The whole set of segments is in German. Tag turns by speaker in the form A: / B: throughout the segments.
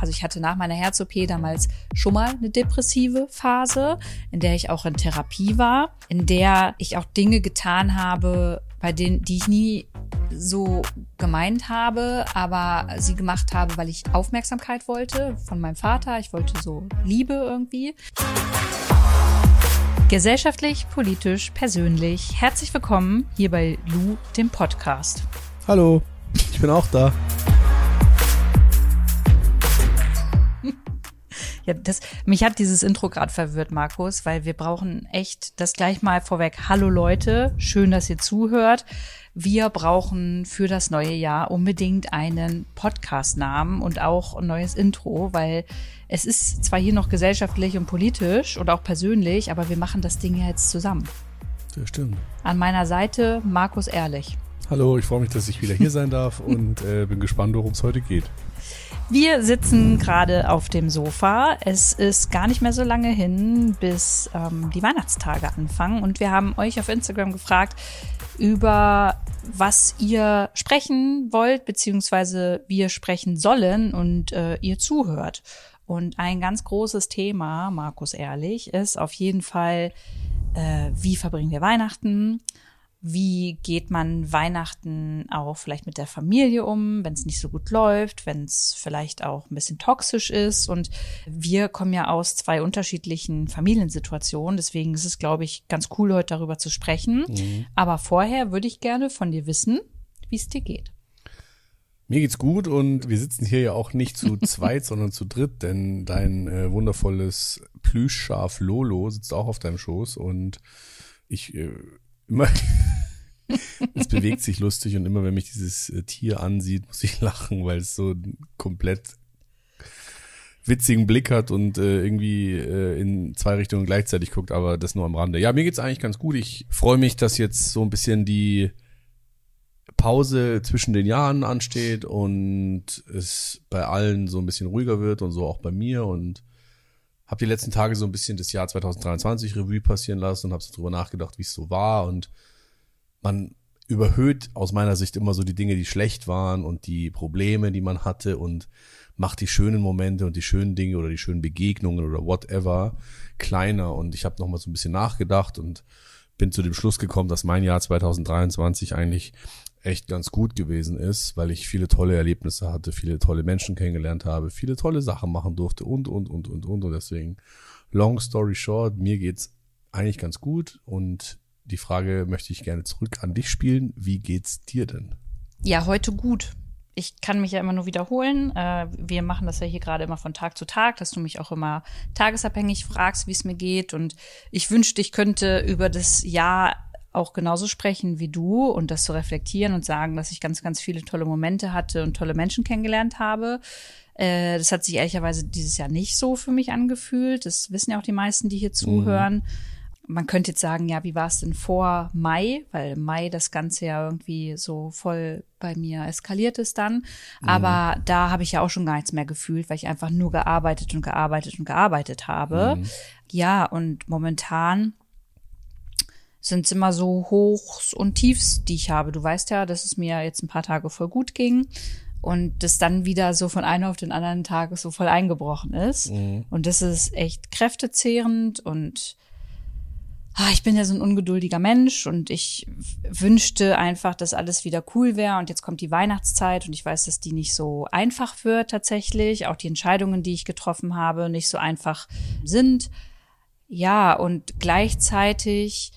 A: Also ich hatte nach meiner Herz-OP damals schon mal eine depressive Phase, in der ich auch in Therapie war, in der ich auch Dinge getan habe, bei denen, die ich nie so gemeint habe, aber sie gemacht habe, weil ich Aufmerksamkeit wollte von meinem Vater. Ich wollte so Liebe irgendwie. Gesellschaftlich, politisch, persönlich. Herzlich willkommen hier bei Lou, dem Podcast.
B: Hallo, ich bin auch da.
A: Ja, das, mich hat dieses Intro gerade verwirrt, Markus, weil wir brauchen echt das gleich mal vorweg. Hallo Leute, schön, dass ihr zuhört. Wir brauchen für das neue Jahr unbedingt einen Podcast-Namen und auch ein neues Intro, weil es ist zwar hier noch gesellschaftlich und politisch und auch persönlich, aber wir machen das Ding ja jetzt zusammen.
B: Das stimmt.
A: An meiner Seite Markus Ehrlich.
B: Hallo, ich freue mich, dass ich wieder hier sein darf und äh, bin gespannt, worum es heute geht.
A: Wir sitzen gerade auf dem Sofa. Es ist gar nicht mehr so lange hin, bis ähm, die Weihnachtstage anfangen. Und wir haben euch auf Instagram gefragt, über was ihr sprechen wollt, beziehungsweise wir sprechen sollen und äh, ihr zuhört. Und ein ganz großes Thema, Markus Ehrlich, ist auf jeden Fall, äh, wie verbringen wir Weihnachten? Wie geht man Weihnachten auch vielleicht mit der Familie um, wenn es nicht so gut läuft, wenn es vielleicht auch ein bisschen toxisch ist. Und wir kommen ja aus zwei unterschiedlichen Familiensituationen. Deswegen ist es, glaube ich, ganz cool, heute darüber zu sprechen. Mhm. Aber vorher würde ich gerne von dir wissen, wie es dir geht.
B: Mir geht's gut und wir sitzen hier ja auch nicht zu zweit, sondern zu dritt, denn dein äh, wundervolles Plüschschaf Lolo sitzt auch auf deinem Schoß und ich äh, immer, es bewegt sich lustig und immer wenn mich dieses äh, Tier ansieht, muss ich lachen, weil es so komplett witzigen Blick hat und äh, irgendwie äh, in zwei Richtungen gleichzeitig guckt, aber das nur am Rande. Ja, mir geht's eigentlich ganz gut. Ich freue mich, dass jetzt so ein bisschen die Pause zwischen den Jahren ansteht und es bei allen so ein bisschen ruhiger wird und so auch bei mir und habe die letzten Tage so ein bisschen das Jahr 2023 Revue passieren lassen und habe so drüber nachgedacht, wie es so war. Und man überhöht aus meiner Sicht immer so die Dinge, die schlecht waren und die Probleme, die man hatte und macht die schönen Momente und die schönen Dinge oder die schönen Begegnungen oder whatever kleiner. Und ich habe noch mal so ein bisschen nachgedacht und bin zu dem Schluss gekommen, dass mein Jahr 2023 eigentlich echt ganz gut gewesen ist, weil ich viele tolle Erlebnisse hatte, viele tolle Menschen kennengelernt habe, viele tolle Sachen machen durfte und, und, und, und, und. Und deswegen, long story short, mir geht's eigentlich ganz gut und die Frage möchte ich gerne zurück an dich spielen. Wie geht's dir denn?
A: Ja, heute gut. Ich kann mich ja immer nur wiederholen. Äh, wir machen das ja hier gerade immer von Tag zu Tag, dass du mich auch immer tagesabhängig fragst, wie es mir geht. Und ich wünschte, ich könnte über das Jahr auch genauso sprechen wie du und das zu reflektieren und sagen, dass ich ganz, ganz viele tolle Momente hatte und tolle Menschen kennengelernt habe. Äh, das hat sich ehrlicherweise dieses Jahr nicht so für mich angefühlt. Das wissen ja auch die meisten, die hier zuhören. Mhm. Man könnte jetzt sagen, ja, wie war es denn vor Mai? Weil Mai das Ganze ja irgendwie so voll bei mir eskaliert ist dann. Mhm. Aber da habe ich ja auch schon gar nichts mehr gefühlt, weil ich einfach nur gearbeitet und gearbeitet und gearbeitet habe. Mhm. Ja, und momentan sind es immer so Hochs und Tiefs, die ich habe. Du weißt ja, dass es mir jetzt ein paar Tage voll gut ging und das dann wieder so von einem auf den anderen Tag so voll eingebrochen ist. Mhm. Und das ist echt kräftezehrend und ah, ich bin ja so ein ungeduldiger Mensch und ich wünschte einfach, dass alles wieder cool wäre. Und jetzt kommt die Weihnachtszeit und ich weiß, dass die nicht so einfach wird tatsächlich. Auch die Entscheidungen, die ich getroffen habe, nicht so einfach sind. Ja, und gleichzeitig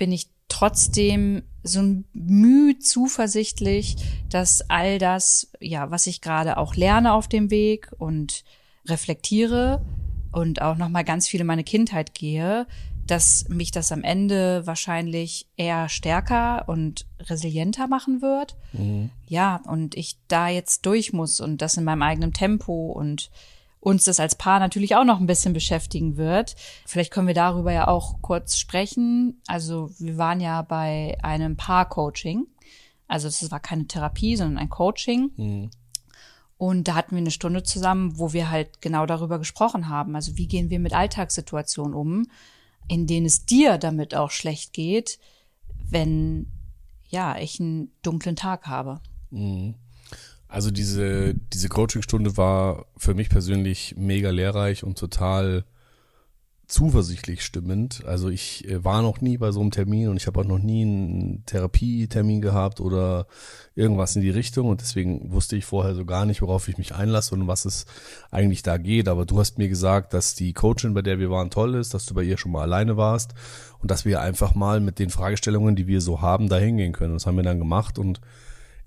A: bin ich trotzdem so ein Mühe zuversichtlich, dass all das, ja, was ich gerade auch lerne auf dem Weg und reflektiere und auch nochmal ganz viel in meine Kindheit gehe, dass mich das am Ende wahrscheinlich eher stärker und resilienter machen wird. Mhm. Ja, und ich da jetzt durch muss und das in meinem eigenen Tempo und uns das als Paar natürlich auch noch ein bisschen beschäftigen wird. Vielleicht können wir darüber ja auch kurz sprechen. Also wir waren ja bei einem Paar-Coaching. Also das war keine Therapie, sondern ein Coaching. Mhm. Und da hatten wir eine Stunde zusammen, wo wir halt genau darüber gesprochen haben. Also wie gehen wir mit Alltagssituationen um, in denen es dir damit auch schlecht geht, wenn ja ich einen dunklen Tag habe.
B: Mhm. Also diese, diese Coachingstunde war für mich persönlich mega lehrreich und total zuversichtlich stimmend. Also ich äh, war noch nie bei so einem Termin und ich habe auch noch nie einen Therapietermin gehabt oder irgendwas in die Richtung und deswegen wusste ich vorher so gar nicht, worauf ich mich einlasse und was es eigentlich da geht. Aber du hast mir gesagt, dass die Coachin, bei der wir waren, toll ist, dass du bei ihr schon mal alleine warst und dass wir einfach mal mit den Fragestellungen, die wir so haben, da hingehen können. Das haben wir dann gemacht und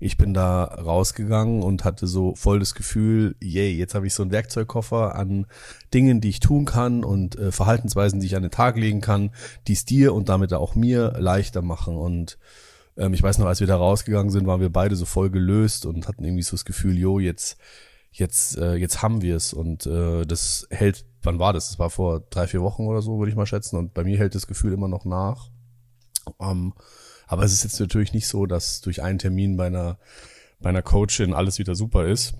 B: ich bin da rausgegangen und hatte so voll das Gefühl, yay, jetzt habe ich so einen Werkzeugkoffer an Dingen, die ich tun kann und äh, Verhaltensweisen, die ich an den Tag legen kann, die es dir und damit auch mir leichter machen. Und ähm, ich weiß noch, als wir da rausgegangen sind, waren wir beide so voll gelöst und hatten irgendwie so das Gefühl, jo, jetzt, jetzt, äh, jetzt haben wir es. Und äh, das hält, wann war das? Das war vor drei, vier Wochen oder so, würde ich mal schätzen. Und bei mir hält das Gefühl immer noch nach. Ähm, aber es ist jetzt natürlich nicht so, dass durch einen Termin bei einer, bei einer Coachin alles wieder super ist.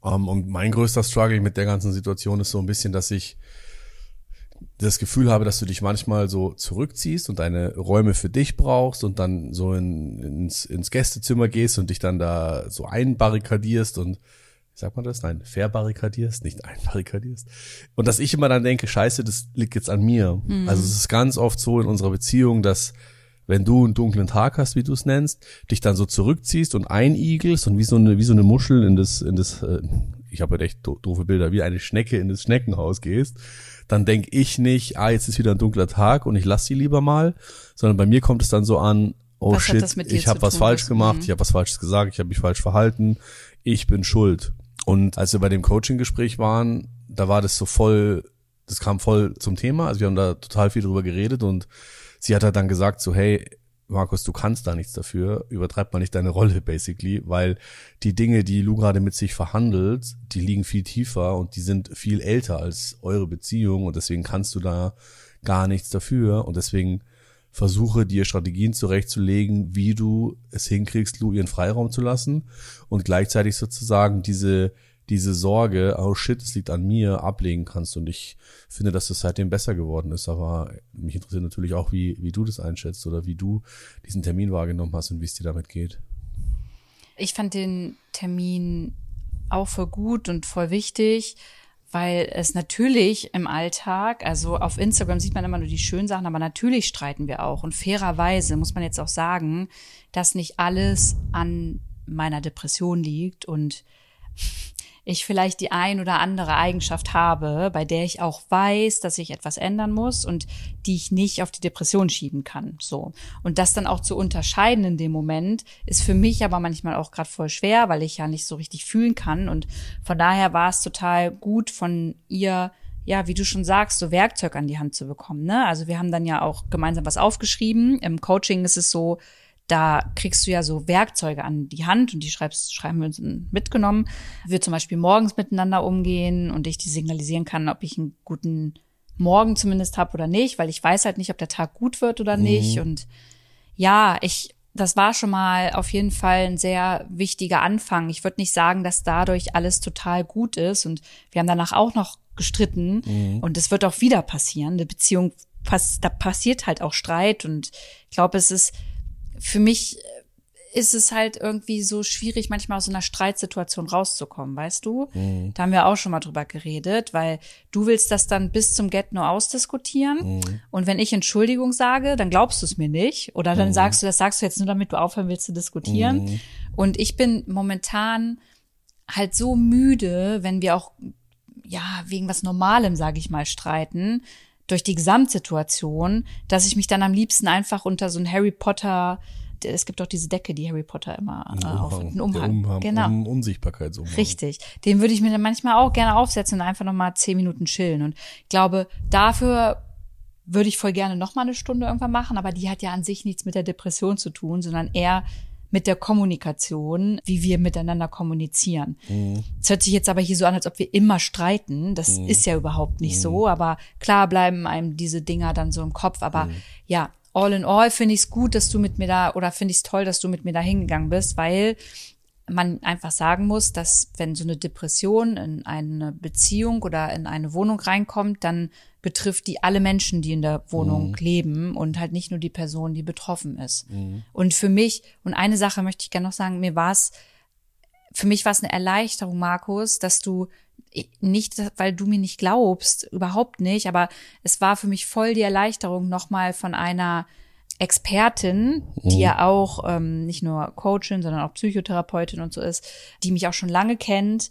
B: Um, ähm, und mein größter Struggle mit der ganzen Situation ist so ein bisschen, dass ich das Gefühl habe, dass du dich manchmal so zurückziehst und deine Räume für dich brauchst und dann so in, ins, ins Gästezimmer gehst und dich dann da so einbarrikadierst und wie sagt man das? Nein, verbarrikadierst, nicht einbarrikadierst. Und dass ich immer dann denke, scheiße, das liegt jetzt an mir. Mhm. Also es ist ganz oft so in unserer Beziehung, dass wenn du einen dunklen Tag hast, wie du es nennst, dich dann so zurückziehst und einigelst und wie so eine, wie so eine Muschel in das, in das, äh, ich habe halt echt doofe Bilder, wie eine Schnecke in das Schneckenhaus gehst, dann denk ich nicht, ah, jetzt ist wieder ein dunkler Tag und ich lass sie lieber mal, sondern bei mir kommt es dann so an, oh was shit, ich habe was falsch gemacht, mhm. ich habe was Falsches gesagt, ich habe mich falsch verhalten, ich bin schuld. Und als wir bei dem Coaching-Gespräch waren, da war das so voll, das kam voll zum Thema, also wir haben da total viel drüber geredet und sie hat halt dann gesagt so, hey, Markus, du kannst da nichts dafür, übertreib mal nicht deine Rolle basically, weil die Dinge, die Lu gerade mit sich verhandelt, die liegen viel tiefer und die sind viel älter als eure Beziehung und deswegen kannst du da gar nichts dafür und deswegen versuche dir Strategien zurechtzulegen, wie du es hinkriegst, Lu ihren Freiraum zu lassen und gleichzeitig sozusagen diese diese Sorge, oh shit, es liegt an mir, ablegen kannst. Und ich finde, dass das seitdem besser geworden ist. Aber mich interessiert natürlich auch, wie, wie du das einschätzt oder wie du diesen Termin wahrgenommen hast und wie es dir damit geht.
A: Ich fand den Termin auch voll gut und voll wichtig, weil es natürlich im Alltag, also auf Instagram sieht man immer nur die schönen Sachen, aber natürlich streiten wir auch. Und fairerweise muss man jetzt auch sagen, dass nicht alles an meiner Depression liegt und ich vielleicht die ein oder andere Eigenschaft habe, bei der ich auch weiß, dass ich etwas ändern muss und die ich nicht auf die Depression schieben kann. So. Und das dann auch zu unterscheiden in dem Moment ist für mich aber manchmal auch gerade voll schwer, weil ich ja nicht so richtig fühlen kann. Und von daher war es total gut von ihr, ja, wie du schon sagst, so Werkzeug an die Hand zu bekommen. Ne? Also wir haben dann ja auch gemeinsam was aufgeschrieben. Im Coaching ist es so, da kriegst du ja so Werkzeuge an die Hand und die schreibst, schreiben wir uns mitgenommen. Wir zum Beispiel morgens miteinander umgehen und ich die signalisieren kann, ob ich einen guten Morgen zumindest habe oder nicht, weil ich weiß halt nicht, ob der Tag gut wird oder mhm. nicht. Und ja, ich, das war schon mal auf jeden Fall ein sehr wichtiger Anfang. Ich würde nicht sagen, dass dadurch alles total gut ist. Und wir haben danach auch noch gestritten. Mhm. Und es wird auch wieder passieren. Eine Beziehung, da passiert halt auch Streit. Und ich glaube, es ist für mich äh, ist es halt irgendwie so schwierig, manchmal aus so einer Streitsituation rauszukommen, weißt du? Mhm. Da haben wir auch schon mal drüber geredet, weil du willst das dann bis zum Get No ausdiskutieren. Mhm. Und wenn ich Entschuldigung sage, dann glaubst du es mir nicht. Oder dann mhm. sagst du, das sagst du jetzt nur, damit du aufhören willst zu diskutieren. Mhm. Und ich bin momentan halt so müde, wenn wir auch, ja, wegen was Normalem, sage ich mal, streiten, durch die Gesamtsituation, dass ich mich dann am liebsten einfach unter so ein Harry Potter es gibt doch diese Decke, die Harry Potter immer äh, auf einen Umhang,
B: Umhang genau. Um Unsichtbarkeitsumhang.
A: Richtig. Den würde ich mir dann manchmal auch gerne aufsetzen und einfach noch mal zehn Minuten chillen. Und ich glaube, dafür würde ich voll gerne noch mal eine Stunde irgendwann machen, aber die hat ja an sich nichts mit der Depression zu tun, sondern eher mit der Kommunikation, wie wir miteinander kommunizieren. Mhm. Es hört sich jetzt aber hier so an, als ob wir immer streiten. Das mhm. ist ja überhaupt nicht mhm. so. Aber klar bleiben einem diese Dinger dann so im Kopf. Aber mhm. ja, all in all finde ich es gut, dass du mit mir da, oder finde ich es toll, dass du mit mir da hingegangen bist, weil man einfach sagen muss, dass wenn so eine Depression in eine Beziehung oder in eine Wohnung reinkommt, dann betrifft die alle Menschen, die in der Wohnung mhm. leben und halt nicht nur die Person, die betroffen ist. Mhm. Und für mich, und eine Sache möchte ich gerne noch sagen, mir war es für mich war es eine Erleichterung, Markus, dass du nicht, weil du mir nicht glaubst, überhaupt nicht, aber es war für mich voll die Erleichterung, nochmal von einer Expertin, die mhm. ja auch ähm, nicht nur Coachin, sondern auch Psychotherapeutin und so ist, die mich auch schon lange kennt,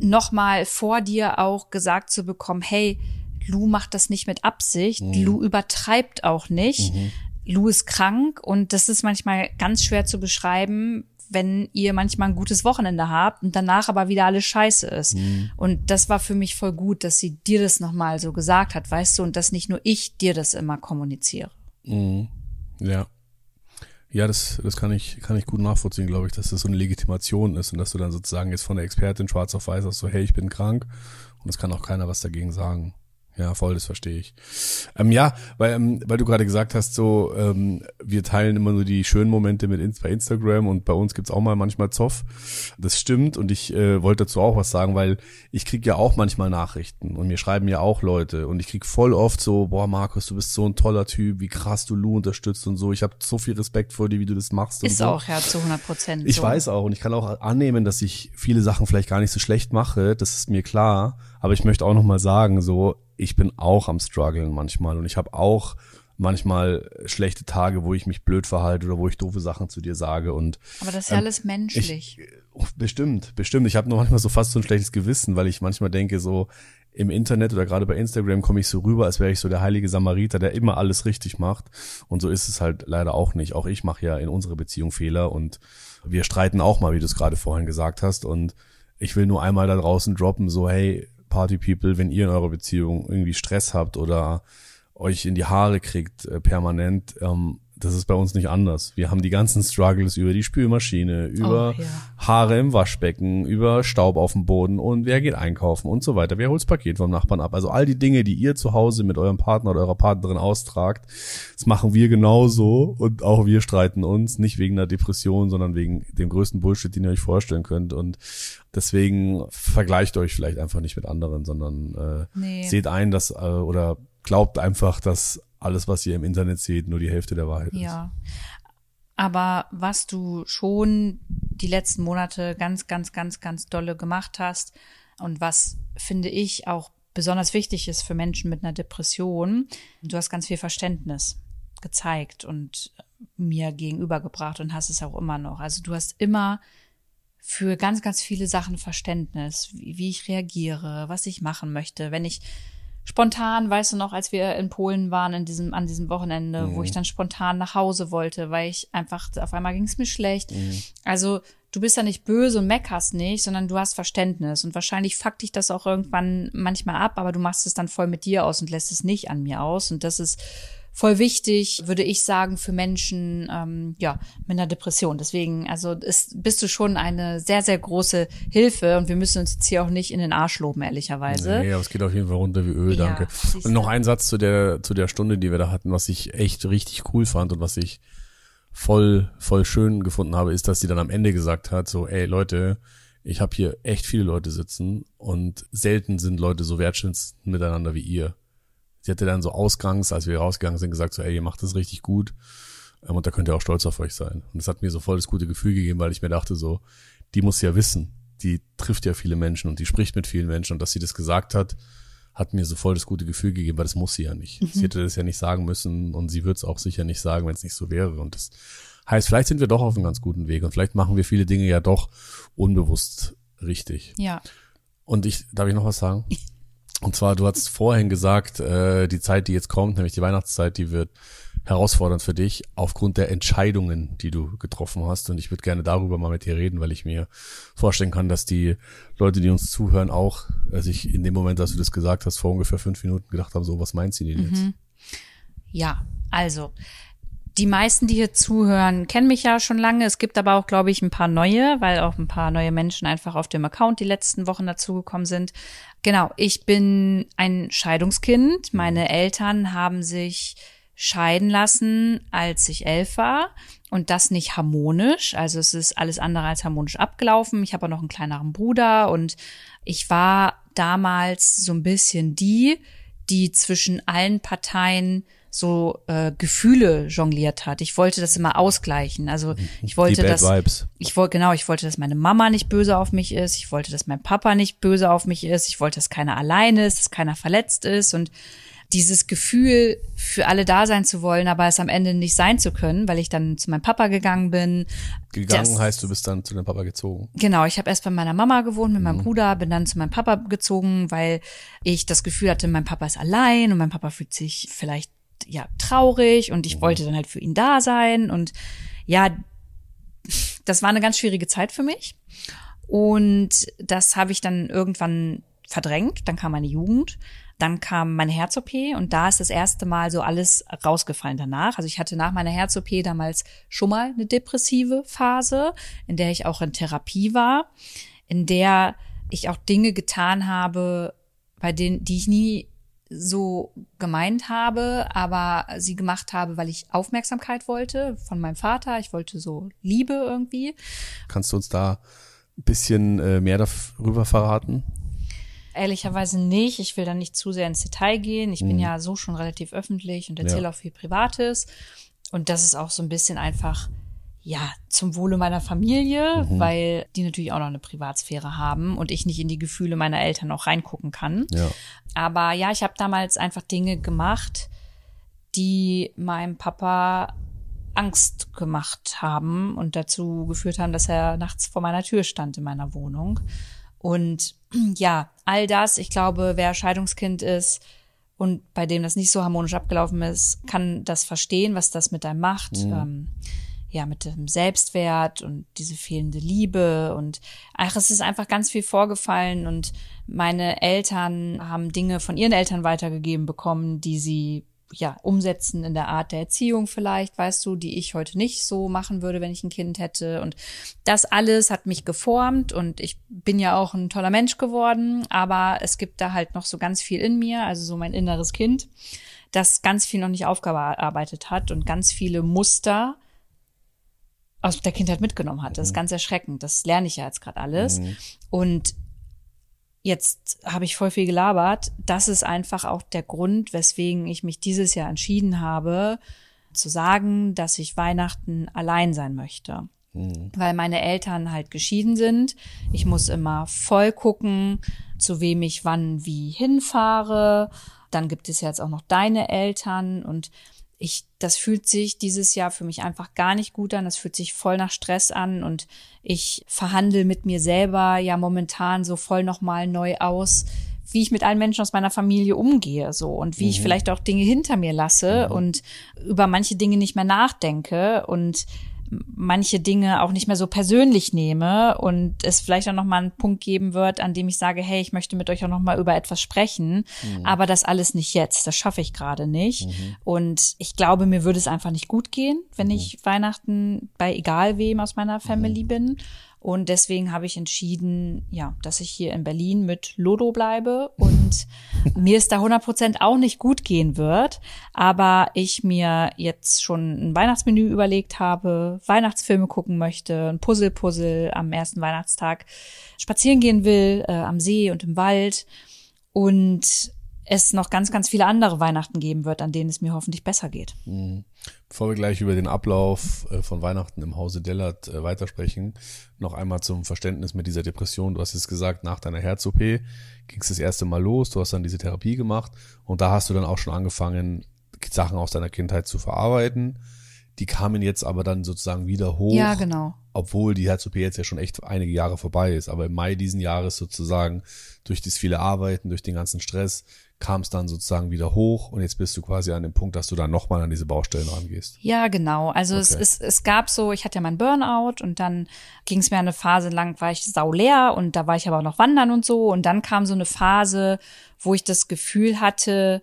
A: nochmal vor dir auch gesagt zu bekommen, hey, Lou macht das nicht mit Absicht, mhm. Lou übertreibt auch nicht, mhm. Lou ist krank und das ist manchmal ganz schwer zu beschreiben, wenn ihr manchmal ein gutes Wochenende habt und danach aber wieder alles scheiße ist. Mhm. Und das war für mich voll gut, dass sie dir das nochmal so gesagt hat, weißt du, und dass nicht nur ich dir das immer kommuniziere.
B: Mhm. Ja. Ja, das, das kann ich, kann ich gut nachvollziehen, glaube ich, dass das so eine Legitimation ist und dass du dann sozusagen jetzt von der Expertin schwarz auf weiß hast, so, hey, ich bin krank und es kann auch keiner was dagegen sagen. Ja, voll, das verstehe ich. Ähm, ja, weil, ähm, weil du gerade gesagt hast, so, ähm, wir teilen immer nur die schönen Momente mit bei Instagram und bei uns gibt's auch mal manchmal Zoff. Das stimmt und ich äh, wollte dazu auch was sagen, weil ich krieg ja auch manchmal Nachrichten und mir schreiben ja auch Leute und ich krieg voll oft so, boah, Markus, du bist so ein toller Typ, wie krass du Lu unterstützt und so. Ich habe so viel Respekt vor dir, wie du das machst.
A: Ist
B: so.
A: auch, ja, zu 100 Prozent.
B: Ich so. weiß auch und ich kann auch annehmen, dass ich viele Sachen vielleicht gar nicht so schlecht mache, das ist mir klar. Aber ich möchte auch noch mal sagen, so, ich bin auch am struggeln manchmal und ich habe auch manchmal schlechte Tage, wo ich mich blöd verhalte oder wo ich doofe Sachen zu dir sage und
A: aber das ist ja ähm, alles menschlich. Ich,
B: oh, bestimmt, bestimmt. Ich habe nur manchmal so fast so ein schlechtes Gewissen, weil ich manchmal denke so im Internet oder gerade bei Instagram komme ich so rüber, als wäre ich so der heilige Samariter, der immer alles richtig macht und so ist es halt leider auch nicht. Auch ich mache ja in unserer Beziehung Fehler und wir streiten auch mal, wie du es gerade vorhin gesagt hast und ich will nur einmal da draußen droppen, so hey, Party People, wenn ihr in eurer Beziehung irgendwie Stress habt oder euch in die Haare kriegt äh, permanent, ähm, das ist bei uns nicht anders. Wir haben die ganzen Struggles über die Spülmaschine, über oh, ja. Haare im Waschbecken, über Staub auf dem Boden und wer geht einkaufen und so weiter. Wer holt das Paket vom Nachbarn ab? Also all die Dinge, die ihr zu Hause mit eurem Partner oder eurer Partnerin austragt, das machen wir genauso und auch wir streiten uns, nicht wegen einer Depression, sondern wegen dem größten Bullshit, den ihr euch vorstellen könnt. Und Deswegen vergleicht euch vielleicht einfach nicht mit anderen, sondern äh, nee. seht ein, dass äh, oder glaubt einfach, dass alles, was ihr im Internet seht, nur die Hälfte der Wahrheit
A: ja.
B: ist.
A: Ja. Aber was du schon die letzten Monate ganz, ganz, ganz, ganz dolle gemacht hast und was finde ich auch besonders wichtig ist für Menschen mit einer Depression, du hast ganz viel Verständnis gezeigt und mir gegenübergebracht und hast es auch immer noch. Also du hast immer für ganz, ganz viele Sachen Verständnis, wie, wie ich reagiere, was ich machen möchte. Wenn ich spontan, weißt du noch, als wir in Polen waren, in diesem, an diesem Wochenende, mhm. wo ich dann spontan nach Hause wollte, weil ich einfach, auf einmal ging es mir schlecht. Mhm. Also du bist ja nicht böse und meckerst nicht, sondern du hast Verständnis. Und wahrscheinlich fuckt dich das auch irgendwann manchmal ab, aber du machst es dann voll mit dir aus und lässt es nicht an mir aus. Und das ist voll wichtig, würde ich sagen, für Menschen ähm, ja mit einer Depression. Deswegen, also ist, bist du schon eine sehr, sehr große Hilfe und wir müssen uns jetzt hier auch nicht in den Arsch loben, ehrlicherweise.
B: Nee, aber es geht auf jeden Fall runter wie Öl, ja, danke. Und noch ein Satz zu der, zu der Stunde, die wir da hatten, was ich echt richtig cool fand und was ich voll, voll schön gefunden habe, ist, dass sie dann am Ende gesagt hat, so, ey Leute, ich habe hier echt viele Leute sitzen und selten sind Leute so wertschätzend miteinander wie ihr. Sie hatte dann so ausgangs, als wir rausgegangen sind, gesagt so, ey, ihr macht das richtig gut. Ähm, und da könnt ihr auch stolz auf euch sein. Und das hat mir so voll das gute Gefühl gegeben, weil ich mir dachte so, die muss ja wissen. Die trifft ja viele Menschen und die spricht mit vielen Menschen. Und dass sie das gesagt hat, hat mir so voll das gute Gefühl gegeben, weil das muss sie ja nicht. Mhm. Sie hätte das ja nicht sagen müssen und sie wird es auch sicher nicht sagen, wenn es nicht so wäre. Und das heißt, vielleicht sind wir doch auf einem ganz guten Weg und vielleicht machen wir viele Dinge ja doch unbewusst richtig.
A: Ja.
B: Und ich, darf ich noch was sagen? Und zwar, du hast vorhin gesagt, äh, die Zeit, die jetzt kommt, nämlich die Weihnachtszeit, die wird herausfordernd für dich aufgrund der Entscheidungen, die du getroffen hast. Und ich würde gerne darüber mal mit dir reden, weil ich mir vorstellen kann, dass die Leute, die uns zuhören, auch äh, sich in dem Moment, dass du das gesagt hast, vor ungefähr fünf Minuten gedacht haben, so, was meint sie denn jetzt? Mhm.
A: Ja, also die meisten, die hier zuhören, kennen mich ja schon lange. Es gibt aber auch, glaube ich, ein paar neue, weil auch ein paar neue Menschen einfach auf dem Account die letzten Wochen dazugekommen sind. Genau, ich bin ein Scheidungskind. Meine Eltern haben sich scheiden lassen, als ich elf war. Und das nicht harmonisch. Also es ist alles andere als harmonisch abgelaufen. Ich habe auch noch einen kleineren Bruder und ich war damals so ein bisschen die, die zwischen allen Parteien so äh, Gefühle jongliert hat. Ich wollte das immer ausgleichen. Also ich wollte dass
B: Vibes.
A: ich wollte genau, ich wollte, dass meine Mama nicht böse auf mich ist. Ich wollte, dass mein Papa nicht böse auf mich ist. Ich wollte, dass keiner alleine ist, dass keiner verletzt ist und dieses Gefühl, für alle da sein zu wollen, aber es am Ende nicht sein zu können, weil ich dann zu meinem Papa gegangen bin.
B: Gegangen
A: Das-
B: heißt, du bist dann zu deinem Papa gezogen.
A: Genau, ich habe erst bei meiner Mama gewohnt mit meinem Bruder, bin dann zu meinem Papa gezogen, weil ich das Gefühl hatte, mein Papa ist allein und mein Papa fühlt sich vielleicht ja traurig und ich wollte dann halt für ihn da sein und ja, das war eine ganz schwierige Zeit für mich und das habe ich dann irgendwann verdrängt. Dann kam meine Jugend, dann kam meine Herz-OP und da ist das erste Mal so alles rausgefallen danach. Also ich hatte nach meiner Herz-OP damals schon mal eine depressive Phase, in der ich auch in Therapie war, in der ich auch Dinge getan habe, bei denen, die ich nie so gemeint habe, aber sie gemacht habe, weil ich Aufmerksamkeit wollte von meinem Vater. Ich wollte so Liebe irgendwie.
B: Kannst du uns da ein bisschen äh, mehr darüber verraten?
A: Ehrlicherweise nicht. Ich will da nicht zu sehr ins Detail gehen. Ich bin ja so schon relativ öffentlich und erzähle
B: Ja.
A: auch viel Privates. Und das ist auch so ein bisschen einfach, ja, zum Wohle meiner Familie, weil die natürlich auch noch eine Privatsphäre haben und ich nicht in die Gefühle meiner Eltern auch reingucken kann.
B: Ja.
A: Aber ja, ich habe damals einfach Dinge gemacht, die meinem Papa Angst gemacht haben und dazu geführt haben, dass er nachts vor meiner Tür stand in meiner Wohnung. Und ja, all das, ich glaube, wer Scheidungskind ist und bei dem das nicht so harmonisch abgelaufen ist, kann das verstehen, was das mit einem macht. Ähm, ja, mit dem Selbstwert und diese fehlende Liebe und ach, es ist einfach ganz viel vorgefallen und meine Eltern haben Dinge von ihren Eltern weitergegeben bekommen, die sie ja umsetzen in der Art der Erziehung vielleicht, weißt du, die ich heute nicht so machen würde, wenn ich ein Kind hätte. Und das alles hat mich geformt und ich bin ja auch ein toller Mensch geworden, aber es gibt da halt noch so ganz viel in mir, also so mein inneres Kind, das ganz viel noch nicht aufgearbeitet hat und ganz viele Muster aus der Kindheit mitgenommen hat. Das ist ganz erschreckend. Das lerne ich ja jetzt gerade alles. Und jetzt habe ich voll viel gelabert. Das ist einfach auch der Grund, weswegen ich mich dieses Jahr entschieden habe, zu sagen, dass ich Weihnachten allein sein möchte. Weil meine Eltern halt geschieden sind. Ich muss immer voll gucken, zu wem ich wann wie hinfahre. Dann gibt es ja jetzt auch noch deine Eltern und ich, das fühlt sich dieses Jahr für mich einfach gar nicht gut an. Das fühlt sich voll nach Stress an und ich verhandle mit mir selber ja momentan so voll nochmal neu aus, wie ich mit allen Menschen aus meiner Familie umgehe, so und wie ich vielleicht auch Dinge hinter mir lasse und über manche Dinge nicht mehr nachdenke und manche Dinge auch nicht mehr so persönlich nehme und es vielleicht auch noch mal einen Punkt geben wird, an dem ich sage, hey, ich möchte mit euch auch noch mal über etwas sprechen, aber das alles nicht jetzt, das schaffe ich gerade nicht. Und ich glaube, mir würde es einfach nicht gut gehen, wenn ich Weihnachten bei egal wem aus meiner Family bin und deswegen habe ich entschieden, ja, dass ich hier in Berlin mit Lodo bleibe und mir es da 100 Prozent auch nicht gut gehen wird, aber ich mir jetzt schon ein Weihnachtsmenü überlegt habe, Weihnachtsfilme gucken möchte, ein Puzzle-Puzzle am ersten Weihnachtstag spazieren gehen will, äh, am See und im Wald. Und es noch ganz, ganz viele andere Weihnachten geben wird, an denen es mir hoffentlich besser geht.
B: Bevor wir gleich über den Ablauf äh, von Weihnachten im Hause Dellert äh, weitersprechen, noch einmal zum Verständnis mit dieser Depression. Du hast jetzt gesagt, nach deiner Herz-OP ging es das erste Mal los, du hast dann diese Therapie gemacht und da hast du dann auch schon angefangen, Sachen aus deiner Kindheit zu verarbeiten. Die kamen jetzt aber dann sozusagen wieder hoch.
A: Ja, genau.
B: Obwohl die Herz-OP jetzt ja schon echt einige Jahre vorbei ist. Aber im Mai diesen Jahres sozusagen durch das viele Arbeiten, durch den ganzen Stress, kam es dann sozusagen wieder hoch und jetzt bist du quasi an dem Punkt, dass du dann nochmal an diese Baustellen rangehst.
A: Ja, genau. Also es,
B: Okay.
A: es, es gab so, ich hatte ja meinen Burnout und dann ging es mir eine Phase lang, war ich sau leer und da war ich aber auch noch wandern und so. Und dann kam so eine Phase, wo ich das Gefühl hatte,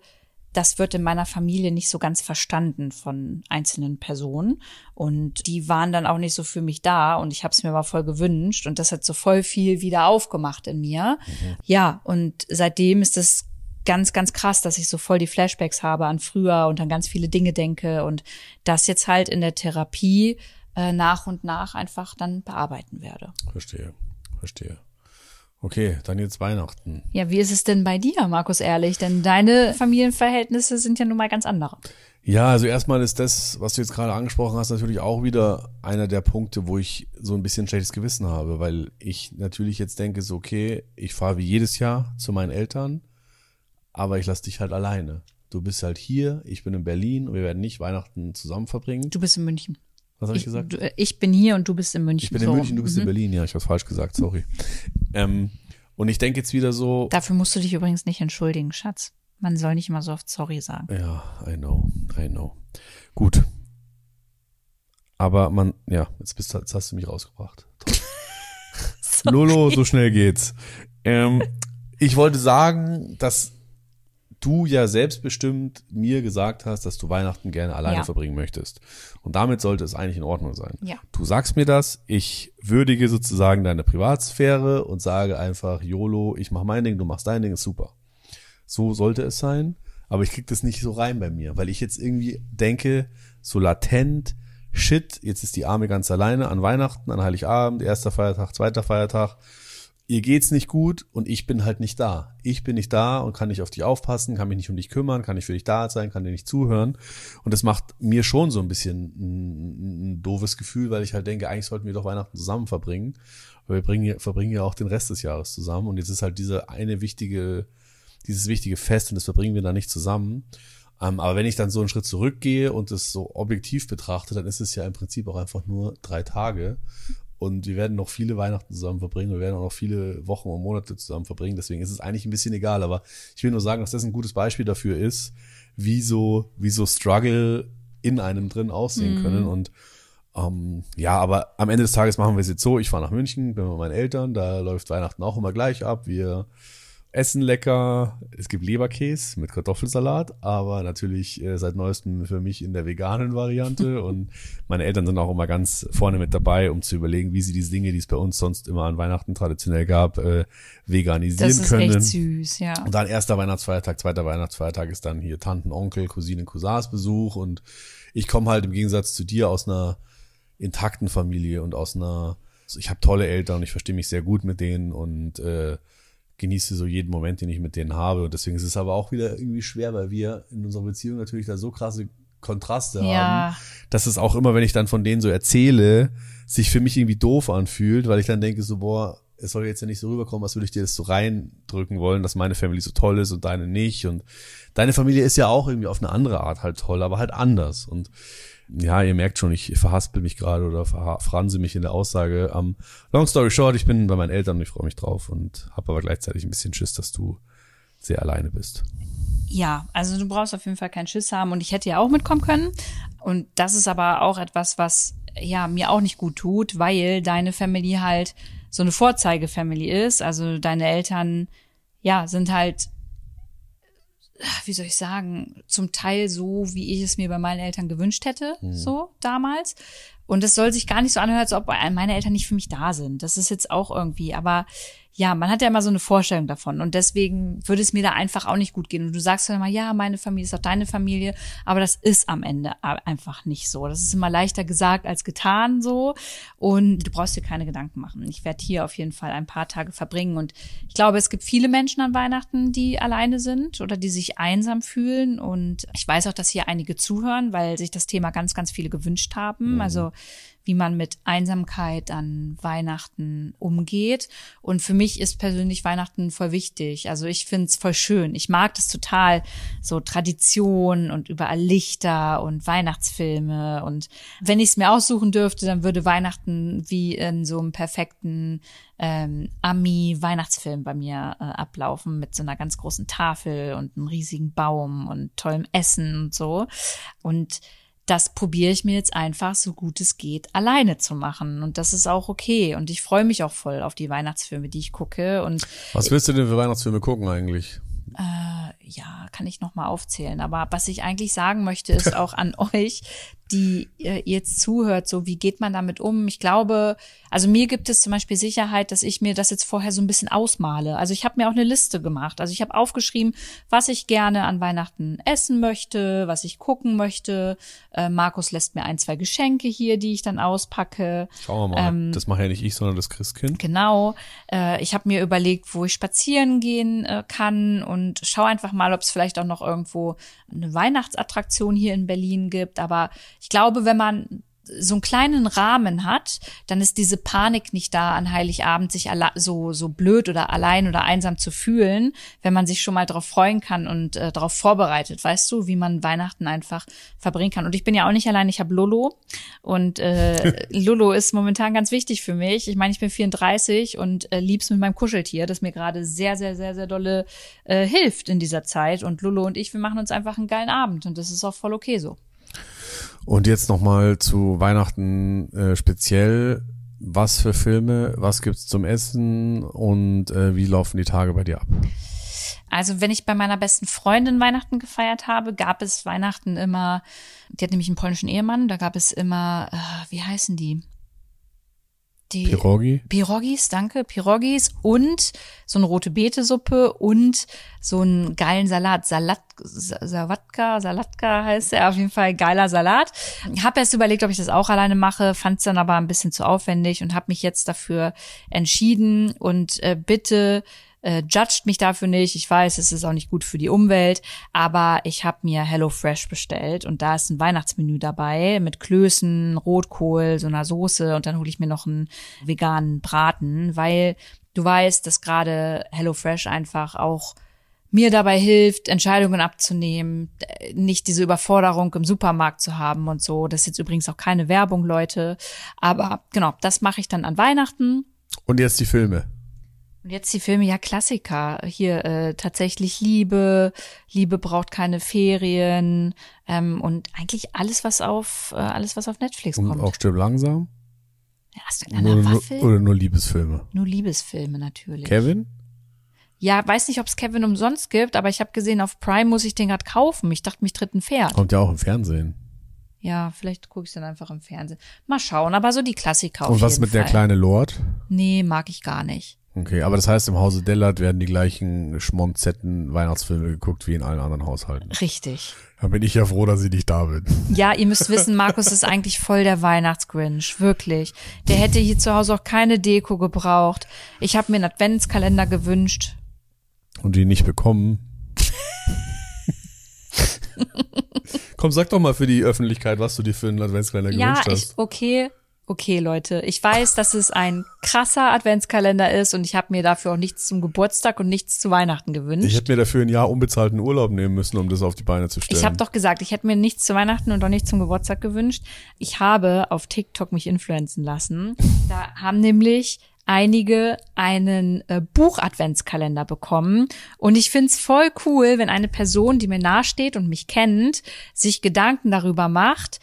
A: das wird in meiner Familie nicht so ganz verstanden von einzelnen Personen. Und die waren dann auch nicht so für mich da und ich habe es mir aber voll gewünscht und das hat so voll viel wieder aufgemacht in mir. Ja, und seitdem ist es ganz, ganz krass, dass ich so voll die Flashbacks habe an früher und an ganz viele Dinge denke und das jetzt halt in der Therapie äh, nach und nach einfach dann bearbeiten werde.
B: Verstehe, verstehe. Okay, dann jetzt Weihnachten.
A: Ja, wie ist es denn bei dir, Markus, ehrlich? Denn deine Familienverhältnisse sind ja nun mal ganz andere.
B: Ja, also erstmal ist das, was du jetzt gerade angesprochen hast, natürlich auch wieder einer der Punkte, wo ich so ein bisschen schlechtes Gewissen habe, weil ich natürlich jetzt denke, so okay, ich fahre wie jedes Jahr zu meinen Eltern, aber ich lasse dich halt alleine. Du bist halt hier, ich bin in Berlin und wir werden nicht Weihnachten zusammen verbringen.
A: Du bist in München.
B: Was habe ich, ich, gesagt?
A: Du, äh, ich bin hier und du bist in München.
B: Ich bin in so. München, du bist mhm. in Berlin. Ja, ich habe falsch gesagt, sorry. Ähm, und ich denke jetzt wieder so.
A: Dafür musst du dich übrigens nicht entschuldigen, Schatz. Man soll nicht immer so oft sorry sagen.
B: Ja, I know, I know. Gut. Aber man, ja, jetzt, bist, jetzt hast du mich rausgebracht. Lolo, so schnell geht's. Ähm, ich wollte sagen, dass du ja selbstbestimmt mir gesagt hast, dass du Weihnachten gerne alleine ja. verbringen möchtest. Und damit sollte es eigentlich in Ordnung sein.
A: Ja.
B: Du sagst mir das, ich würdige sozusagen deine Privatsphäre und sage einfach, YOLO, ich mach mein Ding, du machst dein Ding, ist super. So sollte es sein, aber ich krieg das nicht so rein bei mir, weil ich jetzt irgendwie denke, so latent, shit, jetzt ist die Arme ganz alleine an Weihnachten, an Heiligabend, erster Feiertag, zweiter Feiertag ihr geht's nicht gut und ich bin halt nicht da. Ich bin nicht da und kann nicht auf dich aufpassen, kann mich nicht um dich kümmern, kann nicht für dich da sein, kann dir nicht zuhören. Und das macht mir schon so ein bisschen ein, ein doofes Gefühl, weil ich halt denke, eigentlich sollten wir doch Weihnachten zusammen verbringen. Aber wir bringen, verbringen ja auch den Rest des Jahres zusammen. Und jetzt ist halt diese eine wichtige, dieses wichtige Fest und das verbringen wir dann nicht zusammen. Ähm, aber wenn ich dann so einen Schritt zurückgehe und es so objektiv betrachte, dann ist es ja im Prinzip auch einfach nur drei Tage. Und wir werden noch viele Weihnachten zusammen verbringen. Wir werden auch noch viele Wochen und Monate zusammen verbringen. Deswegen ist es eigentlich ein bisschen egal. Aber ich will nur sagen, dass das ein gutes Beispiel dafür ist, wie so, wie so Struggle in einem drin aussehen mhm. können. Und ähm, ja, aber am Ende des Tages machen wir es jetzt so. Ich fahre nach München, bin mit meinen Eltern. Da läuft Weihnachten auch immer gleich ab. Wir Essen lecker. Es gibt Leberkäse mit Kartoffelsalat, aber natürlich äh, seit neuestem für mich in der veganen Variante. und meine Eltern sind auch immer ganz vorne mit dabei, um zu überlegen, wie sie diese Dinge, die es bei uns sonst immer an Weihnachten traditionell gab, äh, veganisieren das ist können. Echt
A: süß, ja.
B: Und dann erster Weihnachtsfeiertag, zweiter Weihnachtsfeiertag ist dann hier Tanten, Onkel, Cousinen, Cousins Besuch. Und ich komme halt im Gegensatz zu dir aus einer intakten Familie und aus einer, also ich habe tolle Eltern und ich verstehe mich sehr gut mit denen und äh, genieße so jeden Moment, den ich mit denen habe. Und deswegen ist es aber auch wieder irgendwie schwer, weil wir in unserer Beziehung natürlich da so krasse Kontraste ja. haben, dass es auch immer, wenn ich dann von denen so erzähle, sich für mich irgendwie doof anfühlt, weil ich dann denke so, boah, es soll jetzt ja nicht so rüberkommen, als würde ich dir das so reindrücken wollen, dass meine Familie so toll ist und deine nicht. Und deine Familie ist ja auch irgendwie auf eine andere Art halt toll, aber halt anders. Und ja, ihr merkt schon, ich verhaspel mich gerade oder verfranse mich in der Aussage. Um, ähm, long story short, ich bin bei meinen Eltern und ich freue mich drauf und habe aber gleichzeitig ein bisschen Schiss, dass du sehr alleine bist.
A: Ja, also du brauchst auf jeden Fall keinen Schiss haben und ich hätte ja auch mitkommen können. Und das ist aber auch etwas, was ja mir auch nicht gut tut, weil deine Family halt so eine Vorzeigefamily ist. Also deine Eltern, ja, sind halt wie soll ich sagen, zum Teil so, wie ich es mir bei meinen Eltern gewünscht hätte, mhm. so damals. Und es soll sich gar nicht so anhören, als ob meine Eltern nicht für mich da sind. Das ist jetzt auch irgendwie, aber ja, man hat ja immer so eine Vorstellung davon und deswegen würde es mir da einfach auch nicht gut gehen. Und du sagst dann immer, ja, meine Familie ist auch deine Familie, aber das ist am Ende einfach nicht so. Das ist immer leichter gesagt als getan so und du brauchst dir keine Gedanken machen. Ich werde hier auf jeden Fall ein paar Tage verbringen und ich glaube, es gibt viele Menschen an Weihnachten, die alleine sind oder die sich einsam fühlen und ich weiß auch, dass hier einige zuhören, weil sich das Thema ganz, ganz viele gewünscht haben. Mhm. Also wie man mit Einsamkeit an Weihnachten umgeht. Und für mich ist persönlich Weihnachten voll wichtig. Also ich finde es voll schön. Ich mag das total, so Tradition und überall Lichter und Weihnachtsfilme. Und wenn ich es mir aussuchen dürfte, dann würde Weihnachten wie in so einem perfekten ähm, Ami-Weihnachtsfilm bei mir äh, ablaufen mit so einer ganz großen Tafel und einem riesigen Baum und tollem Essen und so. Und das probiere ich mir jetzt einfach so gut es geht alleine zu machen. Und das ist auch okay. Und ich freue mich auch voll auf die Weihnachtsfilme, die ich gucke. Und
B: Was willst du denn für Weihnachtsfilme gucken eigentlich?
A: Äh, ja, kann ich noch mal aufzählen, aber was ich eigentlich sagen möchte ist auch an euch, die äh, jetzt zuhört, so wie geht man damit um? Ich glaube, also mir gibt es zum Beispiel Sicherheit, dass ich mir das jetzt vorher so ein bisschen ausmale. Also ich habe mir auch eine Liste gemacht. Also ich habe aufgeschrieben, was ich gerne an Weihnachten essen möchte, was ich gucken möchte. Äh, Markus lässt mir ein, zwei Geschenke hier, die ich dann auspacke.
B: Schauen wir mal. Ähm, das mache ja nicht ich, sondern das Christkind.
A: Genau. Äh, ich habe mir überlegt, wo ich spazieren gehen äh, kann und schau einfach mal, ob es vielleicht auch noch irgendwo eine Weihnachtsattraktion hier in Berlin gibt. Aber ich glaube, wenn man so einen kleinen Rahmen hat, dann ist diese Panik nicht da, an Heiligabend sich so, so blöd oder allein oder einsam zu fühlen, wenn man sich schon mal darauf freuen kann und äh, darauf vorbereitet, weißt du, wie man Weihnachten einfach verbringen kann. Und ich bin ja auch nicht allein, ich habe Lolo und äh, Lolo ist momentan ganz wichtig für mich. Ich meine, ich bin 34 und äh, lieb's mit meinem Kuscheltier, das mir gerade sehr, sehr, sehr, sehr dolle äh, hilft in dieser Zeit. Und Lolo und ich, wir machen uns einfach einen geilen Abend und das ist auch voll okay so.
B: Und jetzt nochmal zu Weihnachten äh, speziell. Was für Filme, was gibt's zum Essen und äh, wie laufen die Tage bei dir ab?
A: Also wenn ich bei meiner besten Freundin Weihnachten gefeiert habe, gab es Weihnachten immer, die hat nämlich einen polnischen Ehemann, da gab es immer, äh, wie heißen die?
B: Die Pirogi?
A: Pirogis, danke, Pirogis und so eine rote Beetesuppe und so einen geilen Salat, Salat, Savatka, Salatka heißt er, auf jeden Fall geiler Salat. Hab erst überlegt, ob ich das auch alleine mache, fand es dann aber ein bisschen zu aufwendig und habe mich jetzt dafür entschieden und äh, bitte äh, judgt mich dafür nicht. Ich weiß, es ist auch nicht gut für die Umwelt, aber ich habe mir HelloFresh bestellt und da ist ein Weihnachtsmenü dabei mit Klößen, Rotkohl, so einer Soße und dann hole ich mir noch einen veganen Braten, weil du weißt, dass gerade HelloFresh einfach auch mir dabei hilft, Entscheidungen abzunehmen, nicht diese Überforderung im Supermarkt zu haben und so. Das ist jetzt übrigens auch keine Werbung, Leute. Aber genau, das mache ich dann an Weihnachten.
B: Und jetzt die Filme.
A: Und jetzt die Filme, ja Klassiker. Hier äh, tatsächlich Liebe, Liebe braucht keine Ferien ähm, und eigentlich alles, was auf äh, alles, was auf Netflix
B: und
A: kommt.
B: Auch stirb langsam.
A: Ja, hast du nur, Waffel?
B: Nur, oder nur Liebesfilme?
A: Nur Liebesfilme natürlich.
B: Kevin?
A: Ja, weiß nicht, ob es Kevin umsonst gibt, aber ich habe gesehen, auf Prime muss ich den gerade kaufen. Ich dachte, mich tritt ein Pferd.
B: Kommt ja auch im Fernsehen.
A: Ja, vielleicht gucke ich dann einfach im Fernsehen. Mal schauen, aber so die Klassiker.
B: Und was mit
A: Fall.
B: der kleine Lord?
A: Nee, mag ich gar nicht.
B: Okay, aber das heißt, im Hause Dellert werden die gleichen schmonzetten Weihnachtsfilme geguckt wie in allen anderen Haushalten.
A: Richtig.
B: Dann bin ich ja froh, dass ich nicht da bin.
A: Ja, ihr müsst wissen, Markus ist eigentlich voll der Weihnachtsgrinch, wirklich. Der hätte hier zu Hause auch keine Deko gebraucht. Ich habe mir einen Adventskalender gewünscht.
B: Und die nicht bekommen. Komm, sag doch mal für die Öffentlichkeit, was du dir für einen Adventskalender
A: ja,
B: gewünscht hast.
A: Ja, okay okay, Leute, ich weiß, dass es ein krasser Adventskalender ist und ich habe mir dafür auch nichts zum Geburtstag und nichts zu Weihnachten gewünscht.
B: Ich hätte mir dafür ein Jahr unbezahlten Urlaub nehmen müssen, um das auf die Beine zu stellen.
A: Ich habe doch gesagt, ich hätte mir nichts zu Weihnachten und auch nichts zum Geburtstag gewünscht. Ich habe auf TikTok mich influenzen lassen. Da haben nämlich einige einen äh, Buch-Adventskalender bekommen. Und ich find's voll cool, wenn eine Person, die mir nahesteht und mich kennt, sich Gedanken darüber macht,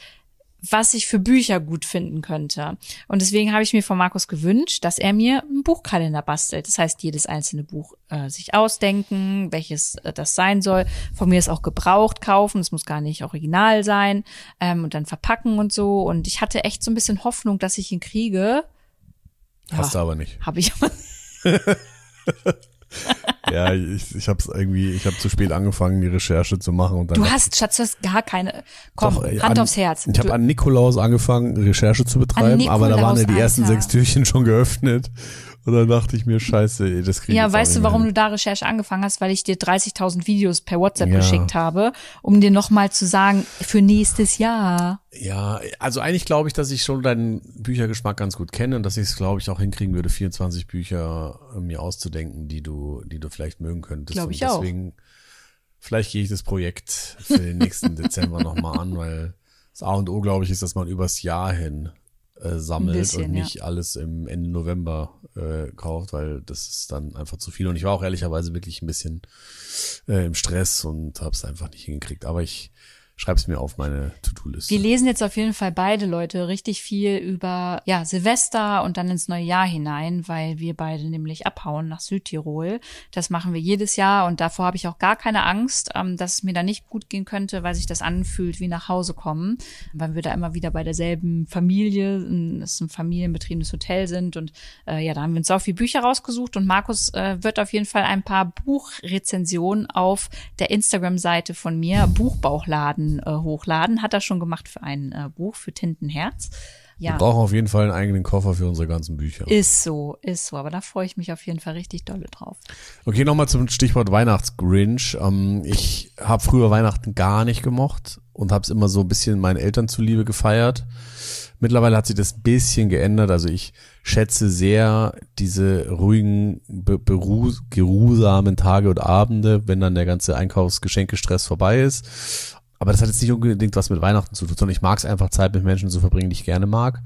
A: was ich für Bücher gut finden könnte. Und deswegen habe ich mir von Markus gewünscht, dass er mir einen Buchkalender bastelt. Das heißt, jedes einzelne Buch äh, sich ausdenken, welches äh, das sein soll. Von mir ist auch gebraucht kaufen. Es muss gar nicht original sein. Ähm, und dann verpacken und so. Und ich hatte echt so ein bisschen Hoffnung, dass ich ihn kriege.
B: Hast ja, du aber nicht.
A: Habe ich aber
B: nicht. ja, ich, ich habe es irgendwie, ich habe zu spät angefangen, die Recherche zu machen. Und dann
A: du hast, Schatz, du hast gar keine. Komm, Doch, Hand
B: an,
A: aufs Herz.
B: Ich habe an Nikolaus angefangen, Recherche zu betreiben, aber da waren ja die ersten sechs Türchen schon geöffnet. Und dann dachte ich mir, scheiße, das kriege ich
A: Ja, weißt du, warum hin. du da Recherche angefangen hast? Weil ich dir 30.000 Videos per WhatsApp ja. geschickt habe, um dir nochmal zu sagen, für nächstes Jahr.
B: Ja, also eigentlich glaube ich, dass ich schon deinen Büchergeschmack ganz gut kenne und dass ich es, glaube ich, auch hinkriegen würde, 24 Bücher äh, mir auszudenken, die du, die du vielleicht mögen könntest.
A: Glaube ich
B: und deswegen, auch. Vielleicht gehe ich das Projekt für den nächsten Dezember nochmal an, weil das A und O, glaube ich, ist, dass man übers Jahr hin äh, sammelt bisschen, und nicht ja. alles im Ende November äh, kauft, weil das ist dann einfach zu viel. Und ich war auch ehrlicherweise wirklich ein bisschen äh, im Stress und habe es einfach nicht hingekriegt. Aber ich schreib's mir auf meine To-Do-Liste.
A: Wir lesen jetzt auf jeden Fall beide Leute richtig viel über ja Silvester und dann ins neue Jahr hinein, weil wir beide nämlich abhauen nach Südtirol. Das machen wir jedes Jahr und davor habe ich auch gar keine Angst, ähm, dass es mir da nicht gut gehen könnte, weil sich das anfühlt wie nach Hause kommen, weil wir da immer wieder bei derselben Familie, es ist ein familienbetriebenes Hotel sind und äh, ja, da haben wir uns auch viel Bücher rausgesucht und Markus äh, wird auf jeden Fall ein paar Buchrezensionen auf der Instagram-Seite von mir Buchbauchladen äh, hochladen. Hat er schon gemacht für ein äh, Buch für Tintenherz.
B: Ja. Wir brauchen auf jeden Fall einen eigenen Koffer für unsere ganzen Bücher.
A: Ist so, ist so. Aber da freue ich mich auf jeden Fall richtig dolle drauf.
B: Okay, nochmal zum Stichwort Weihnachtsgrinch. Ähm, ich habe früher Weihnachten gar nicht gemocht und habe es immer so ein bisschen meinen Eltern zuliebe gefeiert. Mittlerweile hat sich das ein bisschen geändert. Also ich schätze sehr diese ruhigen, geruhsamen Tage und Abende, wenn dann der ganze Einkaufsgeschenkestress vorbei ist. Aber das hat jetzt nicht unbedingt was mit Weihnachten zu tun, sondern ich mag es einfach Zeit mit Menschen zu verbringen, die ich gerne mag.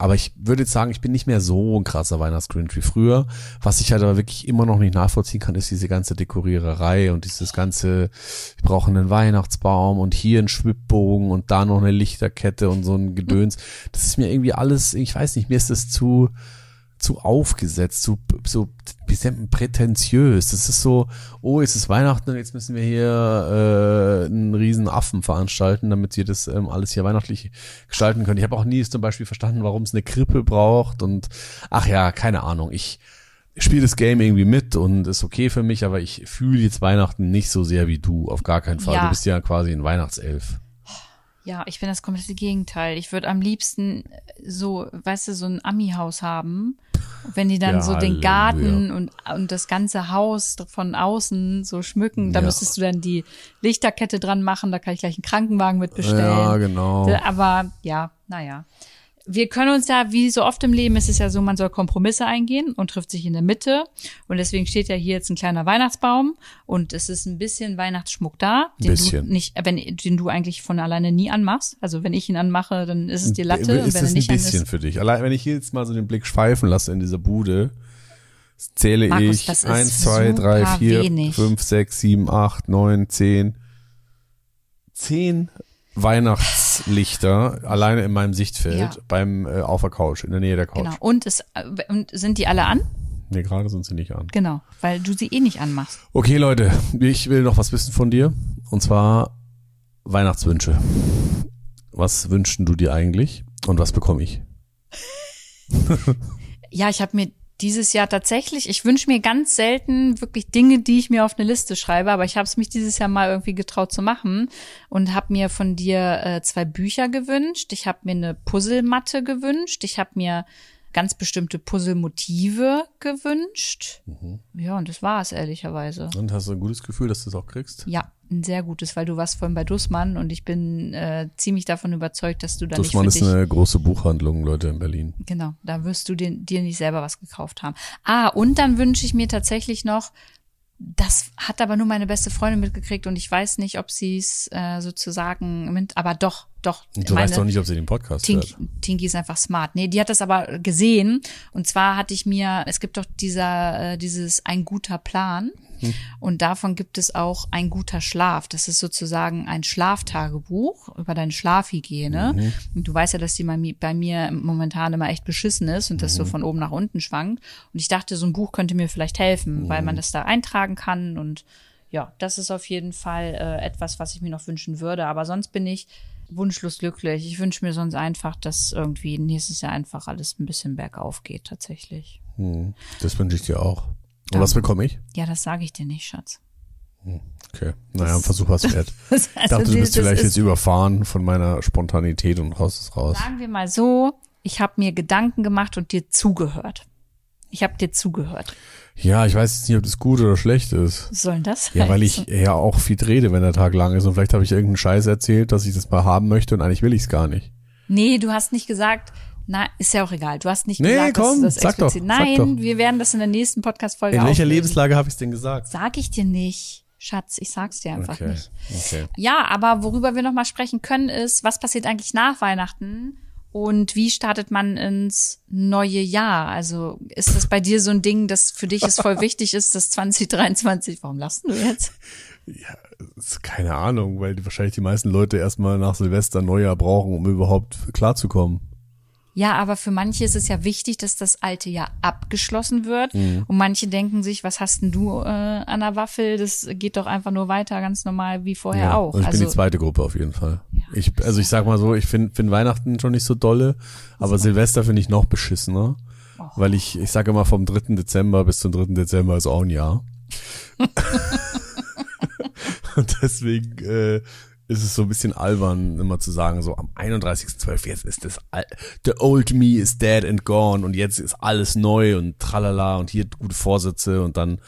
B: Aber ich würde jetzt sagen, ich bin nicht mehr so ein krasser Weihnachtsgrinch wie früher. Was ich halt aber wirklich immer noch nicht nachvollziehen kann, ist diese ganze Dekoriererei und dieses ganze, wir brauchen einen Weihnachtsbaum und hier einen Schwibbogen und da noch eine Lichterkette und so ein Gedöns. Das ist mir irgendwie alles, ich weiß nicht, mir ist das zu, zu aufgesetzt, zu, so bisschen prätentiös. Das ist so, oh, es ist Weihnachten und jetzt müssen wir hier äh, einen riesen Affen veranstalten, damit wir das ähm, alles hier weihnachtlich gestalten können. Ich habe auch nie zum Beispiel verstanden, warum es eine Krippe braucht und ach ja, keine Ahnung. Ich spiele das Game irgendwie mit und ist okay für mich, aber ich fühle jetzt Weihnachten nicht so sehr wie du, auf gar keinen Fall. Ja. Du bist ja quasi ein Weihnachtself.
A: Ja, ich bin das komplette Gegenteil. Ich würde am liebsten so, weißt du, so ein Ami-Haus haben. Wenn die dann ja, so den Garten und, und das ganze Haus von außen so schmücken, da ja. müsstest du dann die Lichterkette dran machen, da kann ich gleich einen Krankenwagen mit bestellen.
B: Ja, genau.
A: Aber ja, naja wir können uns ja, wie so oft im Leben ist es ja so, man soll Kompromisse eingehen und trifft sich in der Mitte. Und deswegen steht ja hier jetzt ein kleiner Weihnachtsbaum und es ist ein bisschen Weihnachtsschmuck da, den
B: bisschen.
A: du nicht, wenn, den du eigentlich von alleine nie anmachst. Also wenn ich ihn anmache, dann ist es die Latte.
B: Ist und wenn es nicht ein bisschen für dich. Allein wenn ich jetzt mal so den Blick schweifen lasse in dieser Bude, zähle Markus, ich eins, zwei, drei, vier, wenig. fünf, sechs, sieben, acht, neun, zehn, zehn Weihnachtslichter alleine in meinem Sichtfeld ja. beim äh, auf der Couch, in der Nähe der Couch. Genau.
A: Und, es, äh, und sind die alle an?
B: Nee, gerade sind sie nicht an.
A: Genau, weil du sie eh nicht anmachst.
B: Okay, Leute, ich will noch was wissen von dir. Und zwar Weihnachtswünsche. Was wünschen du dir eigentlich und was bekomme ich?
A: ja, ich habe mir dieses Jahr tatsächlich, ich wünsche mir ganz selten wirklich Dinge, die ich mir auf eine Liste schreibe, aber ich habe es mich dieses Jahr mal irgendwie getraut zu machen und habe mir von dir äh, zwei Bücher gewünscht. Ich habe mir eine Puzzlematte gewünscht. Ich habe mir ganz bestimmte Puzzlemotive gewünscht. Mhm. Ja, und das war es ehrlicherweise.
B: Und hast du ein gutes Gefühl, dass du es auch kriegst?
A: Ja, ein sehr gutes, weil du warst vorhin bei Dussmann und ich bin äh, ziemlich davon überzeugt, dass du da
B: Dussmann
A: nicht
B: ist eine große Buchhandlung, Leute, in Berlin.
A: Genau, da wirst du dir, dir nicht selber was gekauft haben. Ah, und dann wünsche ich mir tatsächlich noch das hat aber nur meine beste Freundin mitgekriegt und ich weiß nicht, ob sie es äh, sozusagen, mit, aber doch, doch.
B: Du weißt doch nicht, ob sie den Podcast
A: Tink,
B: hört.
A: Tinky ist einfach smart. Nee, die hat das aber gesehen und zwar hatte ich mir, es gibt doch dieser, äh, dieses ein guter Plan hm. Und davon gibt es auch ein guter Schlaf. Das ist sozusagen ein Schlaftagebuch über deine Schlafhygiene. Mhm. Und du weißt ja, dass die bei mir momentan immer echt beschissen ist und das so mhm. von oben nach unten schwankt. Und ich dachte, so ein Buch könnte mir vielleicht helfen, mhm. weil man das da eintragen kann. Und ja, das ist auf jeden Fall äh, etwas, was ich mir noch wünschen würde. Aber sonst bin ich wunschlos glücklich. Ich wünsche mir sonst einfach, dass irgendwie nächstes Jahr einfach alles ein bisschen bergauf geht, tatsächlich.
B: Mhm. Das wünsche ich dir auch. Und was bekomme ich?
A: Ja, das sage ich dir nicht, Schatz.
B: Hm, okay, naja, ein Versuch was wert. also ich dachte, du bist vielleicht jetzt überfahren von meiner Spontanität und raus ist raus.
A: Sagen wir mal so, ich habe mir Gedanken gemacht und dir zugehört. Ich habe dir zugehört.
B: Ja, ich weiß jetzt nicht, ob das gut oder schlecht ist.
A: Was soll denn das?
B: Ja, weil ich ja auch viel rede, wenn der Tag lang ist und vielleicht habe ich irgendeinen Scheiß erzählt, dass ich das mal haben möchte und eigentlich will ich es gar nicht.
A: Nee, du hast nicht gesagt, na, ist ja auch egal. Du hast nicht nee, gesagt, komm, dass das sag explizit. Doch, Nein, sag doch. wir werden das in der nächsten Podcast-Folge
B: In welcher auflösen. Lebenslage habe ich es denn gesagt?
A: Sag ich dir nicht. Schatz, ich sag's dir einfach
B: okay,
A: nicht.
B: Okay.
A: Ja, aber worüber wir noch mal sprechen können, ist, was passiert eigentlich nach Weihnachten und wie startet man ins neue Jahr? Also ist das bei dir so ein Ding, das für dich ist voll wichtig ist, dass 2023, warum lachst du jetzt?
B: Ja, ist keine Ahnung, weil wahrscheinlich die meisten Leute erstmal nach Silvester Neujahr brauchen, um überhaupt klarzukommen.
A: Ja, aber für manche ist es ja wichtig, dass das alte Jahr abgeschlossen wird. Mhm. Und manche denken sich, was hast denn du äh, an der Waffel? Das geht doch einfach nur weiter, ganz normal wie vorher
B: ja,
A: auch.
B: Also ich also, bin die zweite Gruppe auf jeden Fall. Ja, ich, also ich sag mal so, ich finde find Weihnachten schon nicht so dolle, aber Silvester finde ich noch beschissener. Oh. Weil ich, ich sage immer vom 3. Dezember bis zum 3. Dezember ist auch ein Jahr. Und deswegen äh, ist es so ein bisschen albern, immer zu sagen, so am 31.12. jetzt ist das, the old me is dead and gone und jetzt ist alles neu und tralala und hier gute Vorsätze und dann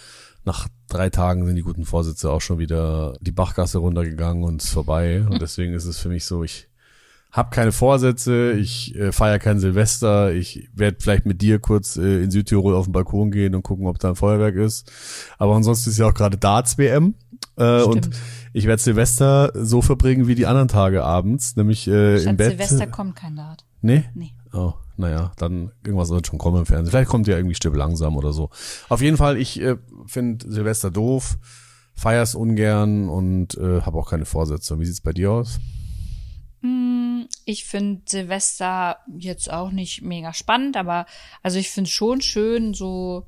B: nach drei Tagen sind die guten Vorsätze auch schon wieder die Bachgasse runtergegangen und ist vorbei. Und deswegen ist es für mich so, ich habe keine Vorsätze, ich äh, feiere kein Silvester, ich werde vielleicht mit dir kurz äh, in Südtirol auf den Balkon gehen und gucken, ob da ein Feuerwerk ist. Aber ansonsten ist ja auch gerade Darts WM. Äh, und ich werde Silvester so verbringen wie die anderen Tage abends, nämlich äh, Statt im Bett.
A: Silvester kommt kein Dart.
B: Nee?
A: Nee.
B: Oh, naja, dann irgendwas wird schon kommen im Fernsehen. Vielleicht kommt ja irgendwie Stimme langsam oder so. Auf jeden Fall, ich äh, finde Silvester doof, feier's ungern und äh, habe auch keine Vorsätze. Wie sieht's bei dir aus?
A: Hm, ich finde Silvester jetzt auch nicht mega spannend, aber also ich finde schon schön, so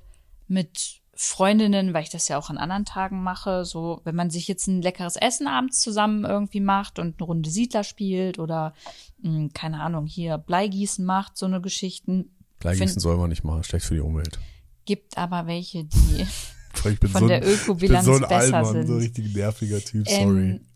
A: mit Freundinnen, weil ich das ja auch an anderen Tagen mache, so wenn man sich jetzt ein leckeres Essen abends zusammen irgendwie macht und eine Runde Siedler spielt oder mh, hm, keine Ahnung, hier Bleigießen macht, so eine Geschichten.
B: Bleigießen find, soll man nicht machen, schlecht für die Umwelt.
A: Gibt aber welche, die
B: von
A: so der Ökobilanz so besser Allmann, sind.
B: So ein richtig nerviger Typ, sorry. Ähm,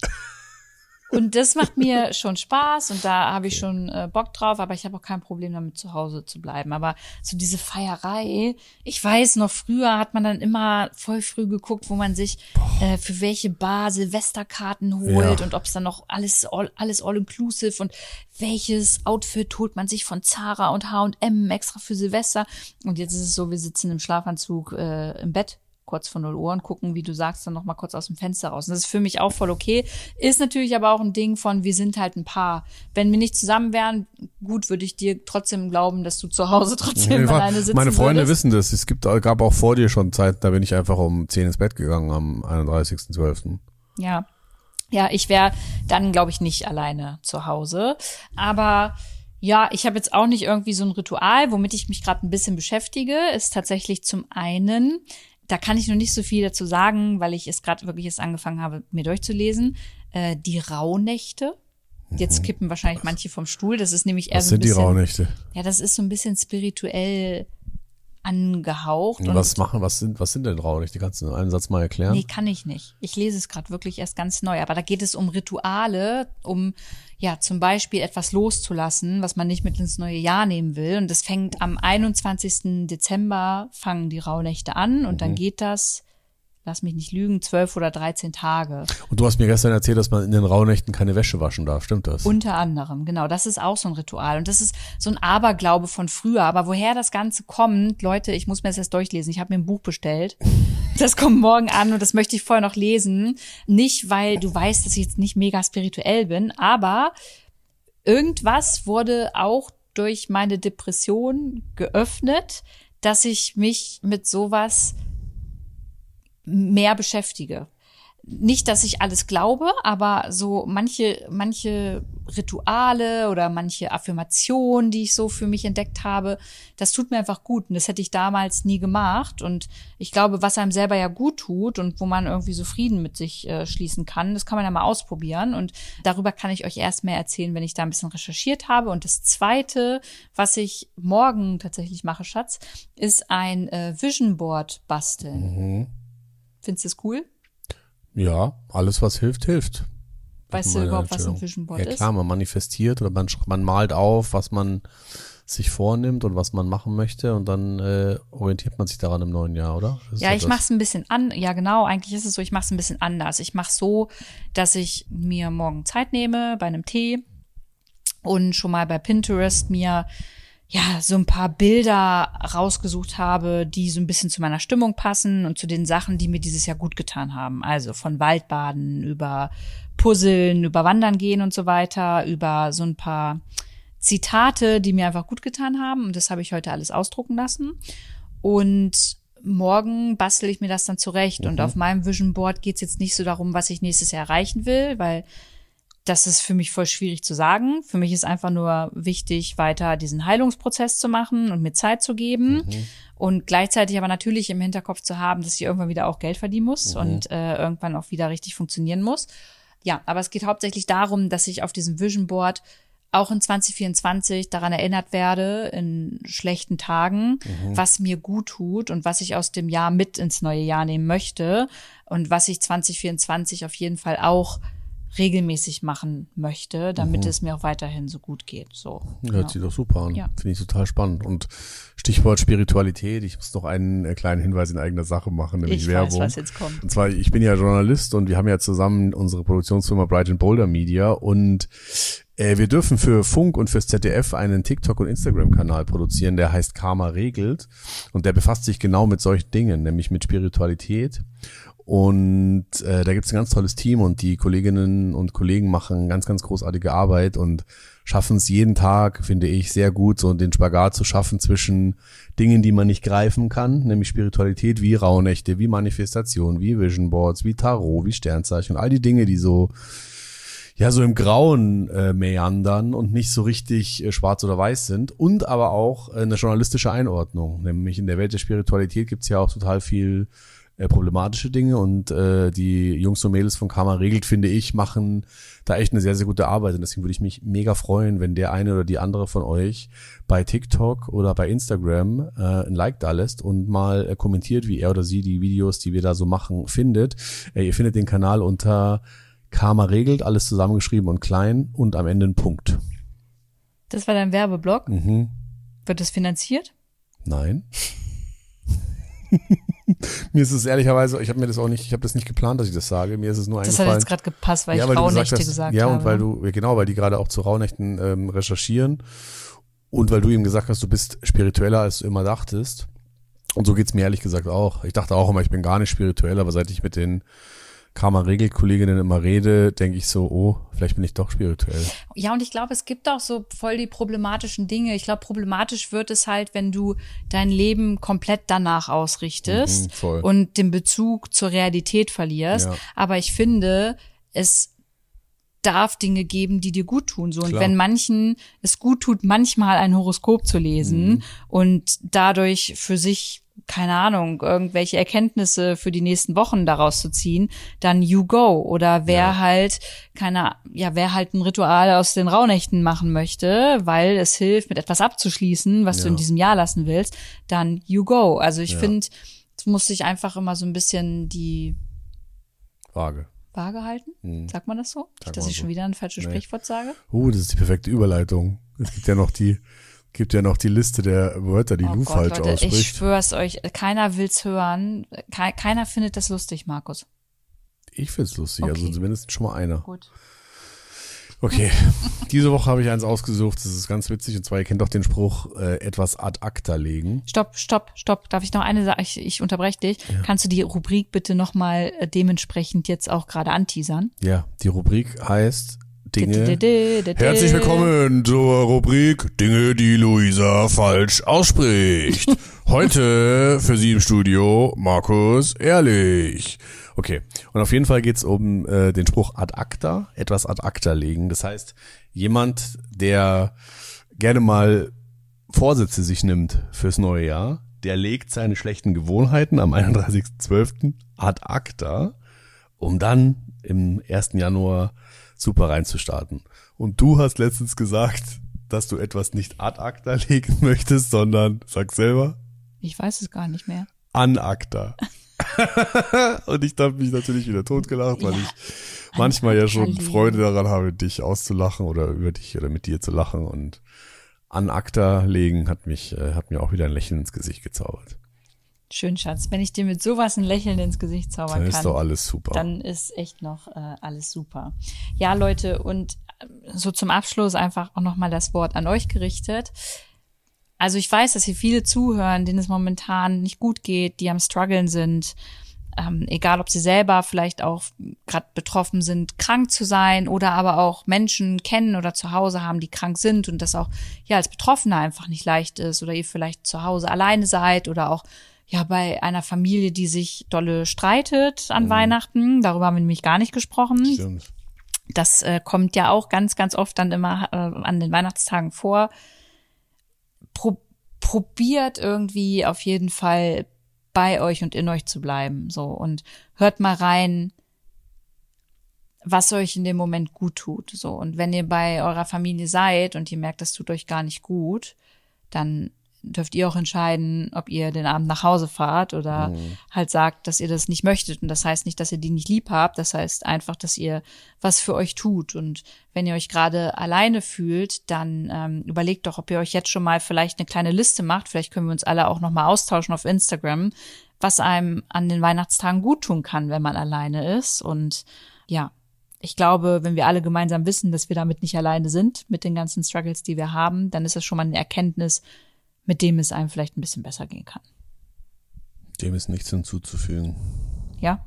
A: und das macht mir schon Spaß und da habe ich schon äh, Bock drauf, aber ich habe auch kein Problem damit, zu Hause zu bleiben. Aber so diese Feierei, ich weiß noch, früher hat man dann immer voll früh geguckt, wo man sich äh, für welche Bar Silvesterkarten holt ja. und ob es dann noch alles all, alles all-inclusive und welches Outfit holt man sich von Zara und H&M extra für Silvester. Und jetzt ist es so, wir sitzen im Schlafanzug äh, im Bett kurz vor null Uhr und gucken, wie du sagst, dann noch mal kurz aus dem Fenster raus. Und das ist für mich auch voll okay. Ist natürlich aber auch ein Ding von, wir sind halt ein Paar. Wenn wir nicht zusammen wären, gut, würde ich dir trotzdem glauben, dass du zu Hause trotzdem alleine sitzen
B: Meine Freunde
A: würdest.
B: wissen das. Es gibt, gab auch vor dir schon Zeit, da bin ich einfach um 10 ins Bett gegangen am 31.12.
A: Ja. Ja, ich wäre dann, glaube ich, nicht alleine zu Hause. Aber ja, ich habe jetzt auch nicht irgendwie so ein Ritual, womit ich mich gerade ein bisschen beschäftige, ist tatsächlich zum einen da kann ich noch nicht so viel dazu sagen, weil ich es gerade wirklich erst angefangen habe, mir durchzulesen. Äh, die Rauhnächte. Jetzt mhm. kippen wahrscheinlich manche vom Stuhl. Das ist nämlich eher
B: Was
A: so ein
B: bisschen. Was sind die Rauhnächte?
A: Ja, das ist so ein bisschen spirituell angehaucht.
B: Und was machen, was sind, was sind denn Rauhnächte? Kannst du einen Satz mal erklären?
A: Nee, kann ich nicht. Ich lese es gerade wirklich erst ganz neu. Aber da geht es um Rituale, um ja zum Beispiel etwas loszulassen, was man nicht mit ins neue Jahr nehmen will. Und das fängt am 21. Dezember fangen die Rauhnächte an und mhm. dann geht das lass mich nicht lügen, zwölf oder dreizehn Tage.
B: Und du hast mir gestern erzählt, dass man in den Rauhnächten keine Wäsche waschen darf, stimmt das?
A: Unter anderem, genau. Das ist auch so ein Ritual. Und das ist so ein Aberglaube von früher. Aber woher das Ganze kommt, Leute, ich muss mir das erst durchlesen. Ich habe mir ein Buch bestellt. Das kommt morgen an und das möchte ich vorher noch lesen. Nicht, weil du weißt, dass ich jetzt nicht mega spirituell bin, aber irgendwas wurde auch durch meine Depression geöffnet, dass ich mich mit sowas mehr beschäftige. Nicht, dass ich alles glaube, aber so manche, manche Rituale oder manche Affirmationen, die ich so für mich entdeckt habe, das tut mir einfach gut. Und das hätte ich damals nie gemacht. Und ich glaube, was einem selber ja gut tut und wo man irgendwie so Frieden mit sich äh, schließen kann, das kann man ja mal ausprobieren. Und darüber kann ich euch erst mehr erzählen, wenn ich da ein bisschen recherchiert habe. Und das zweite, was ich morgen tatsächlich mache, Schatz, ist ein äh, Vision Board basteln. Mhm. Findest du es cool?
B: Ja, alles, was hilft, hilft.
A: Weißt du überhaupt, was ein Vision Board ist?
B: Ja klar, man manifestiert oder man, man malt auf, was man sich vornimmt und was man machen möchte und dann äh, orientiert man sich daran im neuen Jahr, oder?
A: ja, ich mache es ein bisschen an. Ja, genau. Eigentlich ist es so. Ich mache es ein bisschen anders. Ich mache so, dass ich mir morgen Zeit nehme bei einem Tee und schon mal bei Pinterest mir ja, so ein paar Bilder rausgesucht habe, die so ein bisschen zu meiner Stimmung passen und zu den Sachen, die mir dieses Jahr gut getan haben. Also von Waldbaden über Puzzeln, über Wandern gehen und so weiter, über so ein paar Zitate, die mir einfach gut getan haben. Und das habe ich heute alles ausdrucken lassen. Und morgen bastel ich mir das dann zurecht. Und auf meinem Vision Board geht's jetzt nicht so darum, was ich nächstes Jahr erreichen will, weil das ist für mich voll schwierig zu sagen. Für mich ist einfach nur wichtig, weiter diesen Heilungsprozess zu machen und mir Zeit zu geben. Und gleichzeitig aber natürlich im Hinterkopf zu haben, dass ich irgendwann wieder auch Geld verdienen muss und äh, irgendwann auch wieder richtig funktionieren muss. Ja, aber es geht hauptsächlich darum, dass ich auf diesem Vision Board auch in 2024 daran erinnert werde, in schlechten Tagen, was mir gut tut und was ich aus dem Jahr mit ins neue Jahr nehmen möchte und was ich 2024 auf jeden Fall auch regelmäßig machen möchte, damit es mir auch weiterhin so gut geht. So.
B: Hört sich doch super an.
A: Ja.
B: Finde ich total spannend. Und Stichwort Spiritualität. Ich muss noch einen äh, kleinen Hinweis in eigener Sache machen, nämlich
A: Ich
B: Werbung.
A: weiß, was jetzt kommt.
B: Und zwar, ich bin ja Journalist und wir haben ja zusammen unsere Produktionsfirma Bright and Boulder Media und äh, wir dürfen für Funk und fürs ZDF einen TikTok- und Instagram-Kanal produzieren, der heißt Karma regelt und der befasst sich genau mit solchen Dingen, nämlich mit Spiritualität. Und äh, da gibt's ein ganz tolles Team und die Kolleginnen und Kollegen machen ganz, ganz großartige Arbeit und schaffen es jeden Tag, finde ich, sehr gut, so den Spagat zu schaffen zwischen Dingen, die man nicht greifen kann, nämlich Spiritualität wie Rauhnächte, wie Manifestation, wie Vision Boards, wie Tarot, wie Sternzeichen und all die Dinge, die so ja so im Grauen äh, meandern und nicht so richtig äh, schwarz oder weiß sind und aber auch äh, eine journalistische Einordnung. Nämlich in der Welt der Spiritualität gibt's ja auch total viel äh, problematische Dinge und äh, die Jungs und Mädels von Karma regelt, finde ich, machen da echt eine sehr, sehr gute Arbeit und deswegen würde ich mich mega freuen, wenn der eine oder die andere von euch bei TikTok oder bei Instagram äh, ein Like da lässt und mal äh, kommentiert, wie er oder sie die Videos, die wir da so machen, findet. Äh, ihr findet den Kanal unter Karma regelt, alles zusammengeschrieben und klein und am Ende ein Punkt.
A: Das war dein Werbeblock.
B: Mhm.
A: Wird das finanziert?
B: Nein. mir ist es ehrlicherweise, ich habe mir das auch nicht, ich habe das nicht geplant, dass ich das sage. Mir ist es nur
A: Das hat
B: eingefallen.
A: jetzt gerade gepasst, weil ich
B: weil du
A: Rauhnächte
B: hast-
A: gesagt,
B: ja,
A: habe.
B: und weil du, ja, genau, weil die gerade auch zu Rauhnächten ähm, recherchieren und weil du ihm gesagt hast, du bist spiritueller, als du immer dachtest. Und so geht's mir ehrlich gesagt auch. Ich dachte auch immer, ich bin gar nicht spirituell, aber seit ich mit den Karma-Regel-Kolleginnen immer rede, denke ich so, oh, vielleicht bin ich doch spirituell.
A: Ja, und ich glaube, es gibt auch so voll die problematischen Dinge. Ich glaube, problematisch wird es halt, wenn du dein Leben komplett danach ausrichtest
B: Mhm,
A: und den Bezug zur Realität verlierst.
B: Ja.
A: Aber ich finde, es darf Dinge geben, die dir gut tun. So und
B: Klar.
A: wenn manchen es gut tut, manchmal ein Horoskop zu lesen
B: Mhm.
A: und dadurch für sich keine Ahnung, irgendwelche Erkenntnisse für die nächsten Wochen daraus zu ziehen, dann you go. Oder wer halt, keine, ja, wer halt ein Ritual aus den Rauhnächten machen möchte, weil es hilft, mit etwas abzuschließen, was du
B: Ja.
A: in diesem Jahr lassen willst, dann you go. Also ich
B: Ja.
A: finde, es muss sich einfach immer so ein bisschen die
B: Waage.
A: Waage halten.
B: Mhm.
A: Sagt man das so?
B: Sagt
A: Dass ich
B: so.
A: schon wieder ein falsches
B: Nee.
A: Sprichwort sage?
B: Uh, das ist die perfekte Überleitung. Es gibt ja noch die, gibt ja noch die Liste der Wörter, die
A: oh
B: Lu
A: Gott,
B: falsch
A: Leute, ich
B: ausspricht.
A: schwör's euch, keiner will's hören. Ke keiner findet das lustig, Markus.
B: Ich find's lustig, also
A: Okay.
B: zumindest schon mal einer.
A: Gut.
B: Okay, diese Woche habe ich eins ausgesucht, das ist ganz witzig, und zwar, ihr kennt doch den Spruch, äh, etwas ad acta legen.
A: Stopp, stopp, stopp. Darf ich noch eine Sache? Ich, ich unterbreche dich. Kannst du die Rubrik bitte nochmal äh, dementsprechend jetzt auch gerade anteasern?
B: Ja, die Rubrik heißt Dinge.
A: Herzlich
B: willkommen zur Rubrik Dinge, die Luisa falsch ausspricht. Heute für Sie im Studio Markus Ehrlich. Okay, und auf jeden Fall geht's um äh, den Spruch ad acta, etwas ad acta legen. Das heißt, jemand, der gerne mal Vorsätze sich nimmt fürs neue Jahr, der legt seine schlechten Gewohnheiten am 31.12. ad acta, um dann im 1. Januar super reinzustarten. Und du hast letztens gesagt, dass du etwas nicht ad acta legen möchtest, sondern, sag selber,
A: Ich weiß es gar nicht mehr.
B: an acta. Und ich habe mich natürlich wieder totgelacht, weil
A: Ja,
B: ich manchmal ja schon. Freude daran habe, dich auszulachen oder über dich oder mit dir zu lachen. Und an acta legen hat mich, äh, hat mir auch wieder ein Lächeln ins Gesicht gezaubert.
A: Schön, Schatz. Wenn ich dir mit sowas ein Lächeln ins Gesicht zaubern
B: Dann ist
A: kann,
B: doch alles super.
A: dann ist echt noch äh, alles super. Ja, Leute, und ähm, so zum Abschluss einfach auch nochmal das Wort an euch gerichtet. Also ich weiß, dass hier viele zuhören, denen es momentan nicht gut geht, die am struggeln sind. Ähm, egal, ob sie selber vielleicht auch gerade betroffen sind, krank zu sein oder aber auch Menschen kennen oder zu Hause haben, die krank sind und das auch ja als Betroffener einfach nicht leicht ist oder ihr vielleicht zu Hause alleine seid oder auch ja, bei einer Familie, die sich dolle streitet an
B: Mhm.
A: Weihnachten. Darüber haben wir nämlich gar nicht gesprochen.
B: Stimmt.
A: Das äh, kommt ja auch ganz, ganz oft dann immer äh, an den Weihnachtstagen vor. Pro probiert irgendwie auf jeden Fall bei euch und in euch zu bleiben. So und hört mal rein, was euch in dem Moment gut tut. So und wenn ihr bei eurer Familie seid und ihr merkt, das tut euch gar nicht gut, dann dürft ihr auch entscheiden, ob ihr den Abend nach Hause fahrt oder halt sagt, dass ihr das nicht möchtet. Und das heißt nicht, dass ihr die nicht lieb habt. Das heißt einfach, dass ihr was für euch tut. Und wenn ihr euch gerade alleine fühlt, dann ähm, überlegt doch, ob ihr euch jetzt schon mal vielleicht eine kleine Liste macht. Vielleicht können wir uns alle auch noch mal austauschen auf Instagram, was einem an den Weihnachtstagen gut tun kann, wenn man alleine ist. Und ja, ich glaube, wenn wir alle gemeinsam wissen, dass wir damit nicht alleine sind, mit den ganzen Struggles, die wir haben, dann ist das schon mal eine Erkenntnis, mit dem es einem vielleicht ein bisschen besser gehen kann.
B: Dem ist nichts hinzuzufügen.
A: Ja?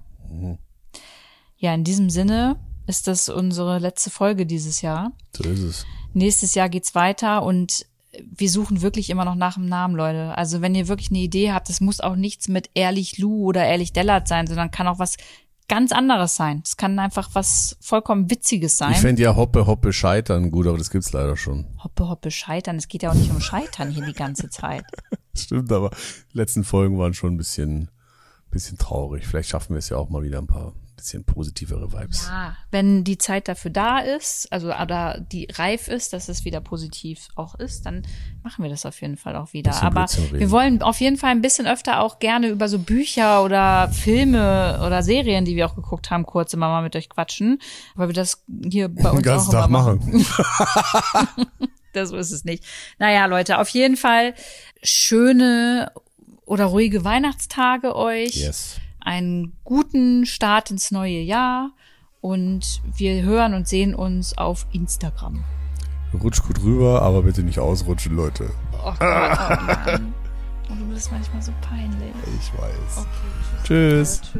A: Ja, in diesem Sinne ist das unsere letzte Folge dieses Jahr.
B: So ist es.
A: Nächstes Jahr geht's weiter und wir suchen wirklich immer noch nach dem Namen, Leute. Also wenn ihr wirklich eine Idee habt, das muss auch nichts mit Ehrlich Lou oder Ehrlich Dellert sein, sondern kann auch was ganz anderes sein. Es kann einfach was vollkommen Witziges sein.
B: Ich fände ja Hoppe Hoppe Scheitern gut, aber das gibt's leider schon.
A: Hoppe, hoppe, scheitern. Es geht ja auch nicht um Scheitern hier die ganze Zeit.
B: Stimmt, aber die letzten Folgen waren schon ein bisschen, bisschen traurig. Vielleicht schaffen wir es ja auch mal wieder ein paar bisschen positivere Vibes.
A: Ja, wenn die Zeit dafür da ist, also oder die reif ist, dass es wieder positiv auch ist, dann machen wir das auf jeden Fall auch wieder. Aber wir wollen auf jeden Fall ein bisschen öfter auch gerne über so Bücher oder Filme oder Serien, die wir auch geguckt haben, kurz immer mal mit euch quatschen, weil wir das hier bei uns
B: Den ganzen
A: auch
B: Tag
A: immer
B: machen.
A: das ist es nicht. Naja, Leute, auf jeden Fall schöne oder ruhige Weihnachtstage euch.
B: Yes.
A: Einen guten Start ins neue Jahr. Und wir hören und sehen uns auf Instagram.
B: Rutsch gut rüber, aber bitte nicht ausrutschen, Leute.
A: Oh Gott, oh. Und du bist manchmal so peinlich.
B: Ich weiß.
A: Okay,
B: Tschüss.
A: tschüss.